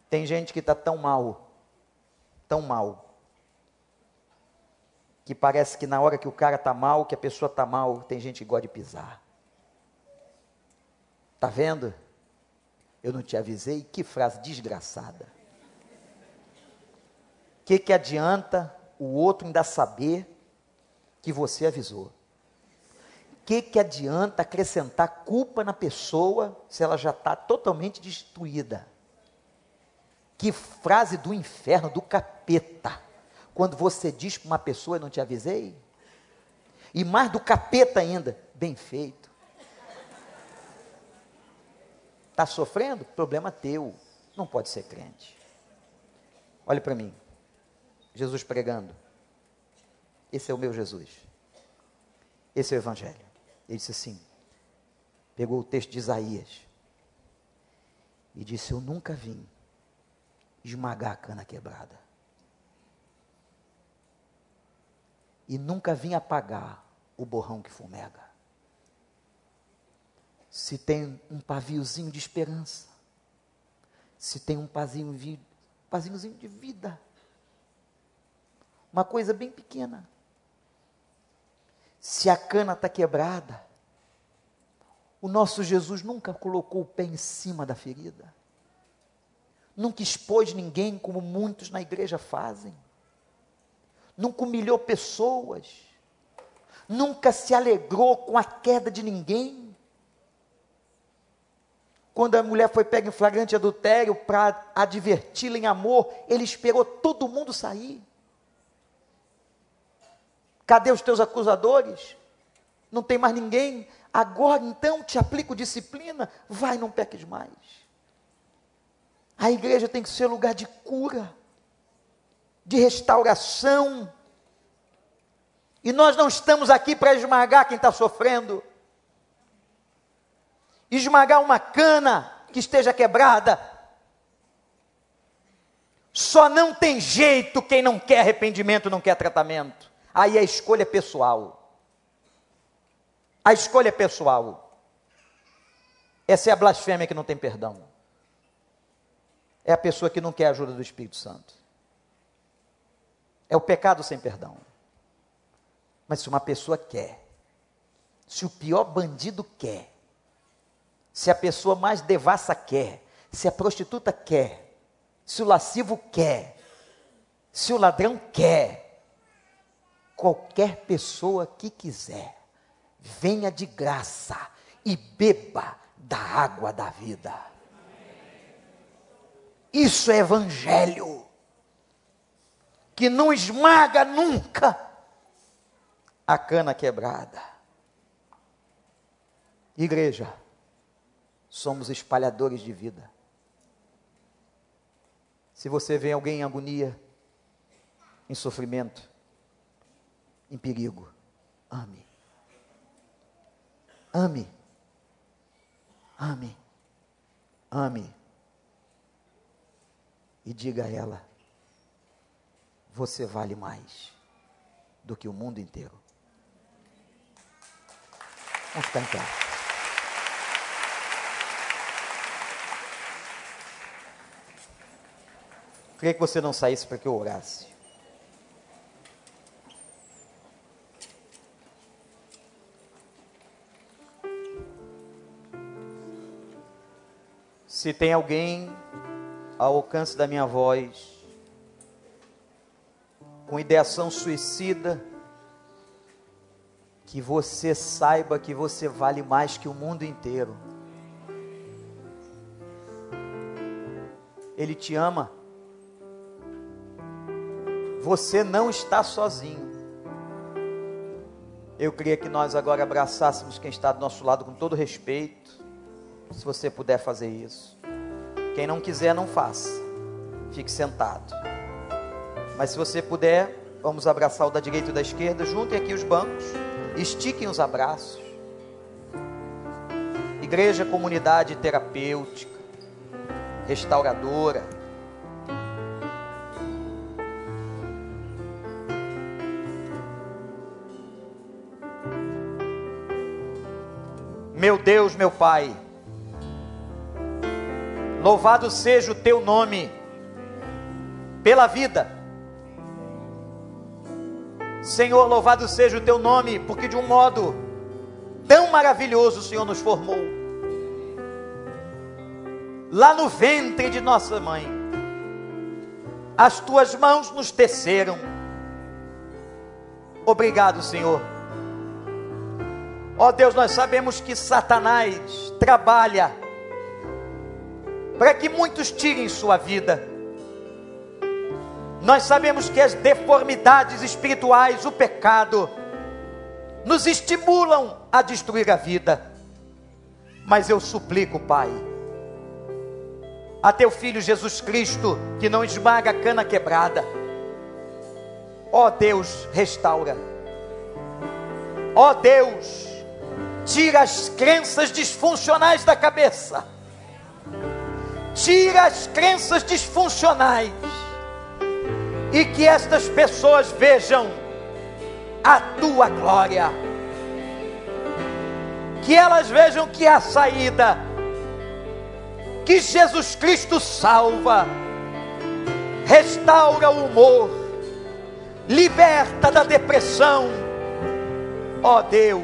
Tem gente que está tão mal, tão mal, que parece que na hora que o cara está mal, que a pessoa está mal, tem gente que gosta de pisar. Está vendo? Eu não te avisei? Que frase desgraçada que, que adianta o outro ainda saber que você avisou? Que, que adianta acrescentar culpa na pessoa se ela já está totalmente destruída? Que frase do inferno, do capeta, quando você diz para uma pessoa, não te avisei? E mais do capeta ainda, bem feito. Está sofrendo? Problema teu. Não pode ser crente. Olhe para mim. Jesus pregando. Esse é o meu Jesus. Esse é o Evangelho. Ele disse assim: pegou o texto de Isaías e disse: Eu nunca vim esmagar a cana quebrada. E nunca vim apagar o borrão que fumega. Se tem um paviozinho de esperança, se tem um pazinho, pazinhozinho de vida, uma coisa bem pequena. Se a cana está quebrada, o nosso Jesus nunca colocou o pé em cima da ferida, nunca expôs ninguém como muitos na igreja fazem, nunca humilhou pessoas, nunca se alegrou com a queda de ninguém. Quando a mulher foi pega em flagrante adultério para adverti-la em amor, ele esperou todo mundo sair. Cadê os teus acusadores? Não tem mais ninguém. Agora então te aplico disciplina. Vai, não peques mais. A igreja tem que ser lugar de cura, de restauração. E nós não estamos aqui para esmagar quem está sofrendo, esmagar uma cana que esteja quebrada. Só não tem jeito quem não quer arrependimento, não quer tratamento. Aí a escolha é pessoal. A escolha é pessoal. Essa é a blasfêmia que não tem perdão. É a pessoa que não quer a ajuda do Espírito Santo. É o pecado sem perdão. Mas se uma pessoa quer, se o pior bandido quer, se a pessoa mais devassa quer, se a prostituta quer, se o lascivo quer, se o ladrão quer, qualquer pessoa que quiser, venha de graça e beba da água da vida. Isso é evangelho, que não esmaga nunca a cana quebrada. Igreja, somos espalhadores de vida. Se você vê alguém em agonia, em sofrimento, em perigo. Ame. Ame. Ame. Ame. E diga a ela: você vale mais do que o mundo inteiro. Vamos ficar em pé. Queria que você não saísse para que eu orasse. Se tem alguém ao alcance da minha voz, com ideação suicida, que você saiba que você vale mais que o mundo inteiro. Ele te ama. Você não está sozinho. Eu queria que nós agora abraçássemos quem está do nosso lado com todo respeito se você puder fazer isso. Quem não quiser, não faça. Fique sentado. Mas se você puder, vamos abraçar o da direita e o da esquerda. Juntem aqui os bancos. Estiquem os abraços. Igreja, comunidade terapêutica, restauradora. Meu Deus, meu Pai Louvado seja o teu nome pela vida. Senhor, louvado seja o teu nome, porque de um modo tão maravilhoso o Senhor nos formou. Lá no ventre de nossa mãe, as tuas mãos nos teceram. Obrigado, Senhor. Ó oh Deus, nós sabemos que Satanás trabalha para que muitos tirem sua vida. Nós sabemos que as deformidades espirituais, o pecado, nos estimulam a destruir a vida. Mas eu suplico, Pai, a teu filho Jesus Cristo, que não esmaga a cana quebrada. Ó oh Deus, restaura. Ó oh Deus, tira as crenças disfuncionais da cabeça tira as crenças disfuncionais e que estas pessoas vejam a tua glória. Que elas vejam que há saída, que Jesus Cristo salva, restaura o humor, liberta da depressão, Ó oh Deus,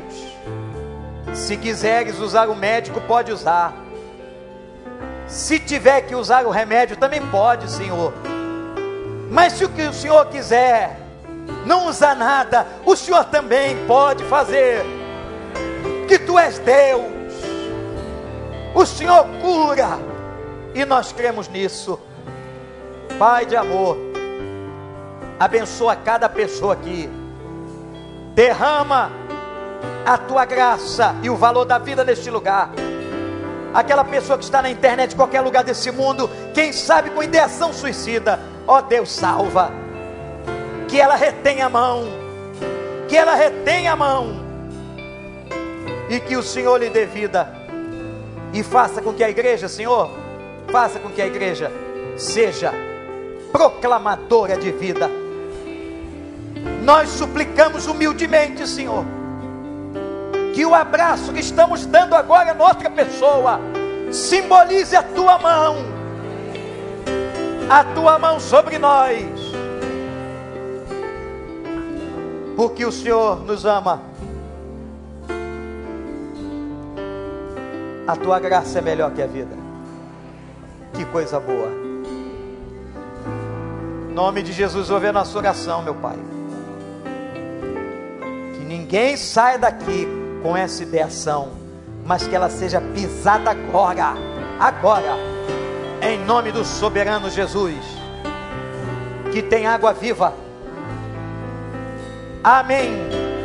se quiseres usar o médico, pode usar. Se tiver que usar o remédio, também pode, Senhor. Mas se o que o Senhor quiser não usar nada, o Senhor também pode fazer. Que tu és Deus. O Senhor cura. E nós cremos nisso. Pai de amor, abençoa cada pessoa aqui. Derrama a tua graça e o valor da vida neste lugar. Aquela pessoa que está na internet, em qualquer lugar desse mundo, quem sabe com ideação suicida, ó oh, Deus, salva. Que ela retenha a mão, que ela retenha a mão, e que o Senhor lhe dê vida, e faça com que a igreja, Senhor, faça com que a igreja seja proclamadora de vida. Nós suplicamos humildemente, Senhor que o abraço que estamos dando agora na outra pessoa simbolize a tua mão, a tua mão sobre nós, porque o Senhor nos ama. A tua graça é melhor que a vida. Que coisa boa. Em nome de Jesus, ouve a nossa oração, meu Pai. Que ninguém saia daqui com essa ideação, mas que ela seja pisada agora, agora, em nome do soberano Jesus, que tem água viva. Amém.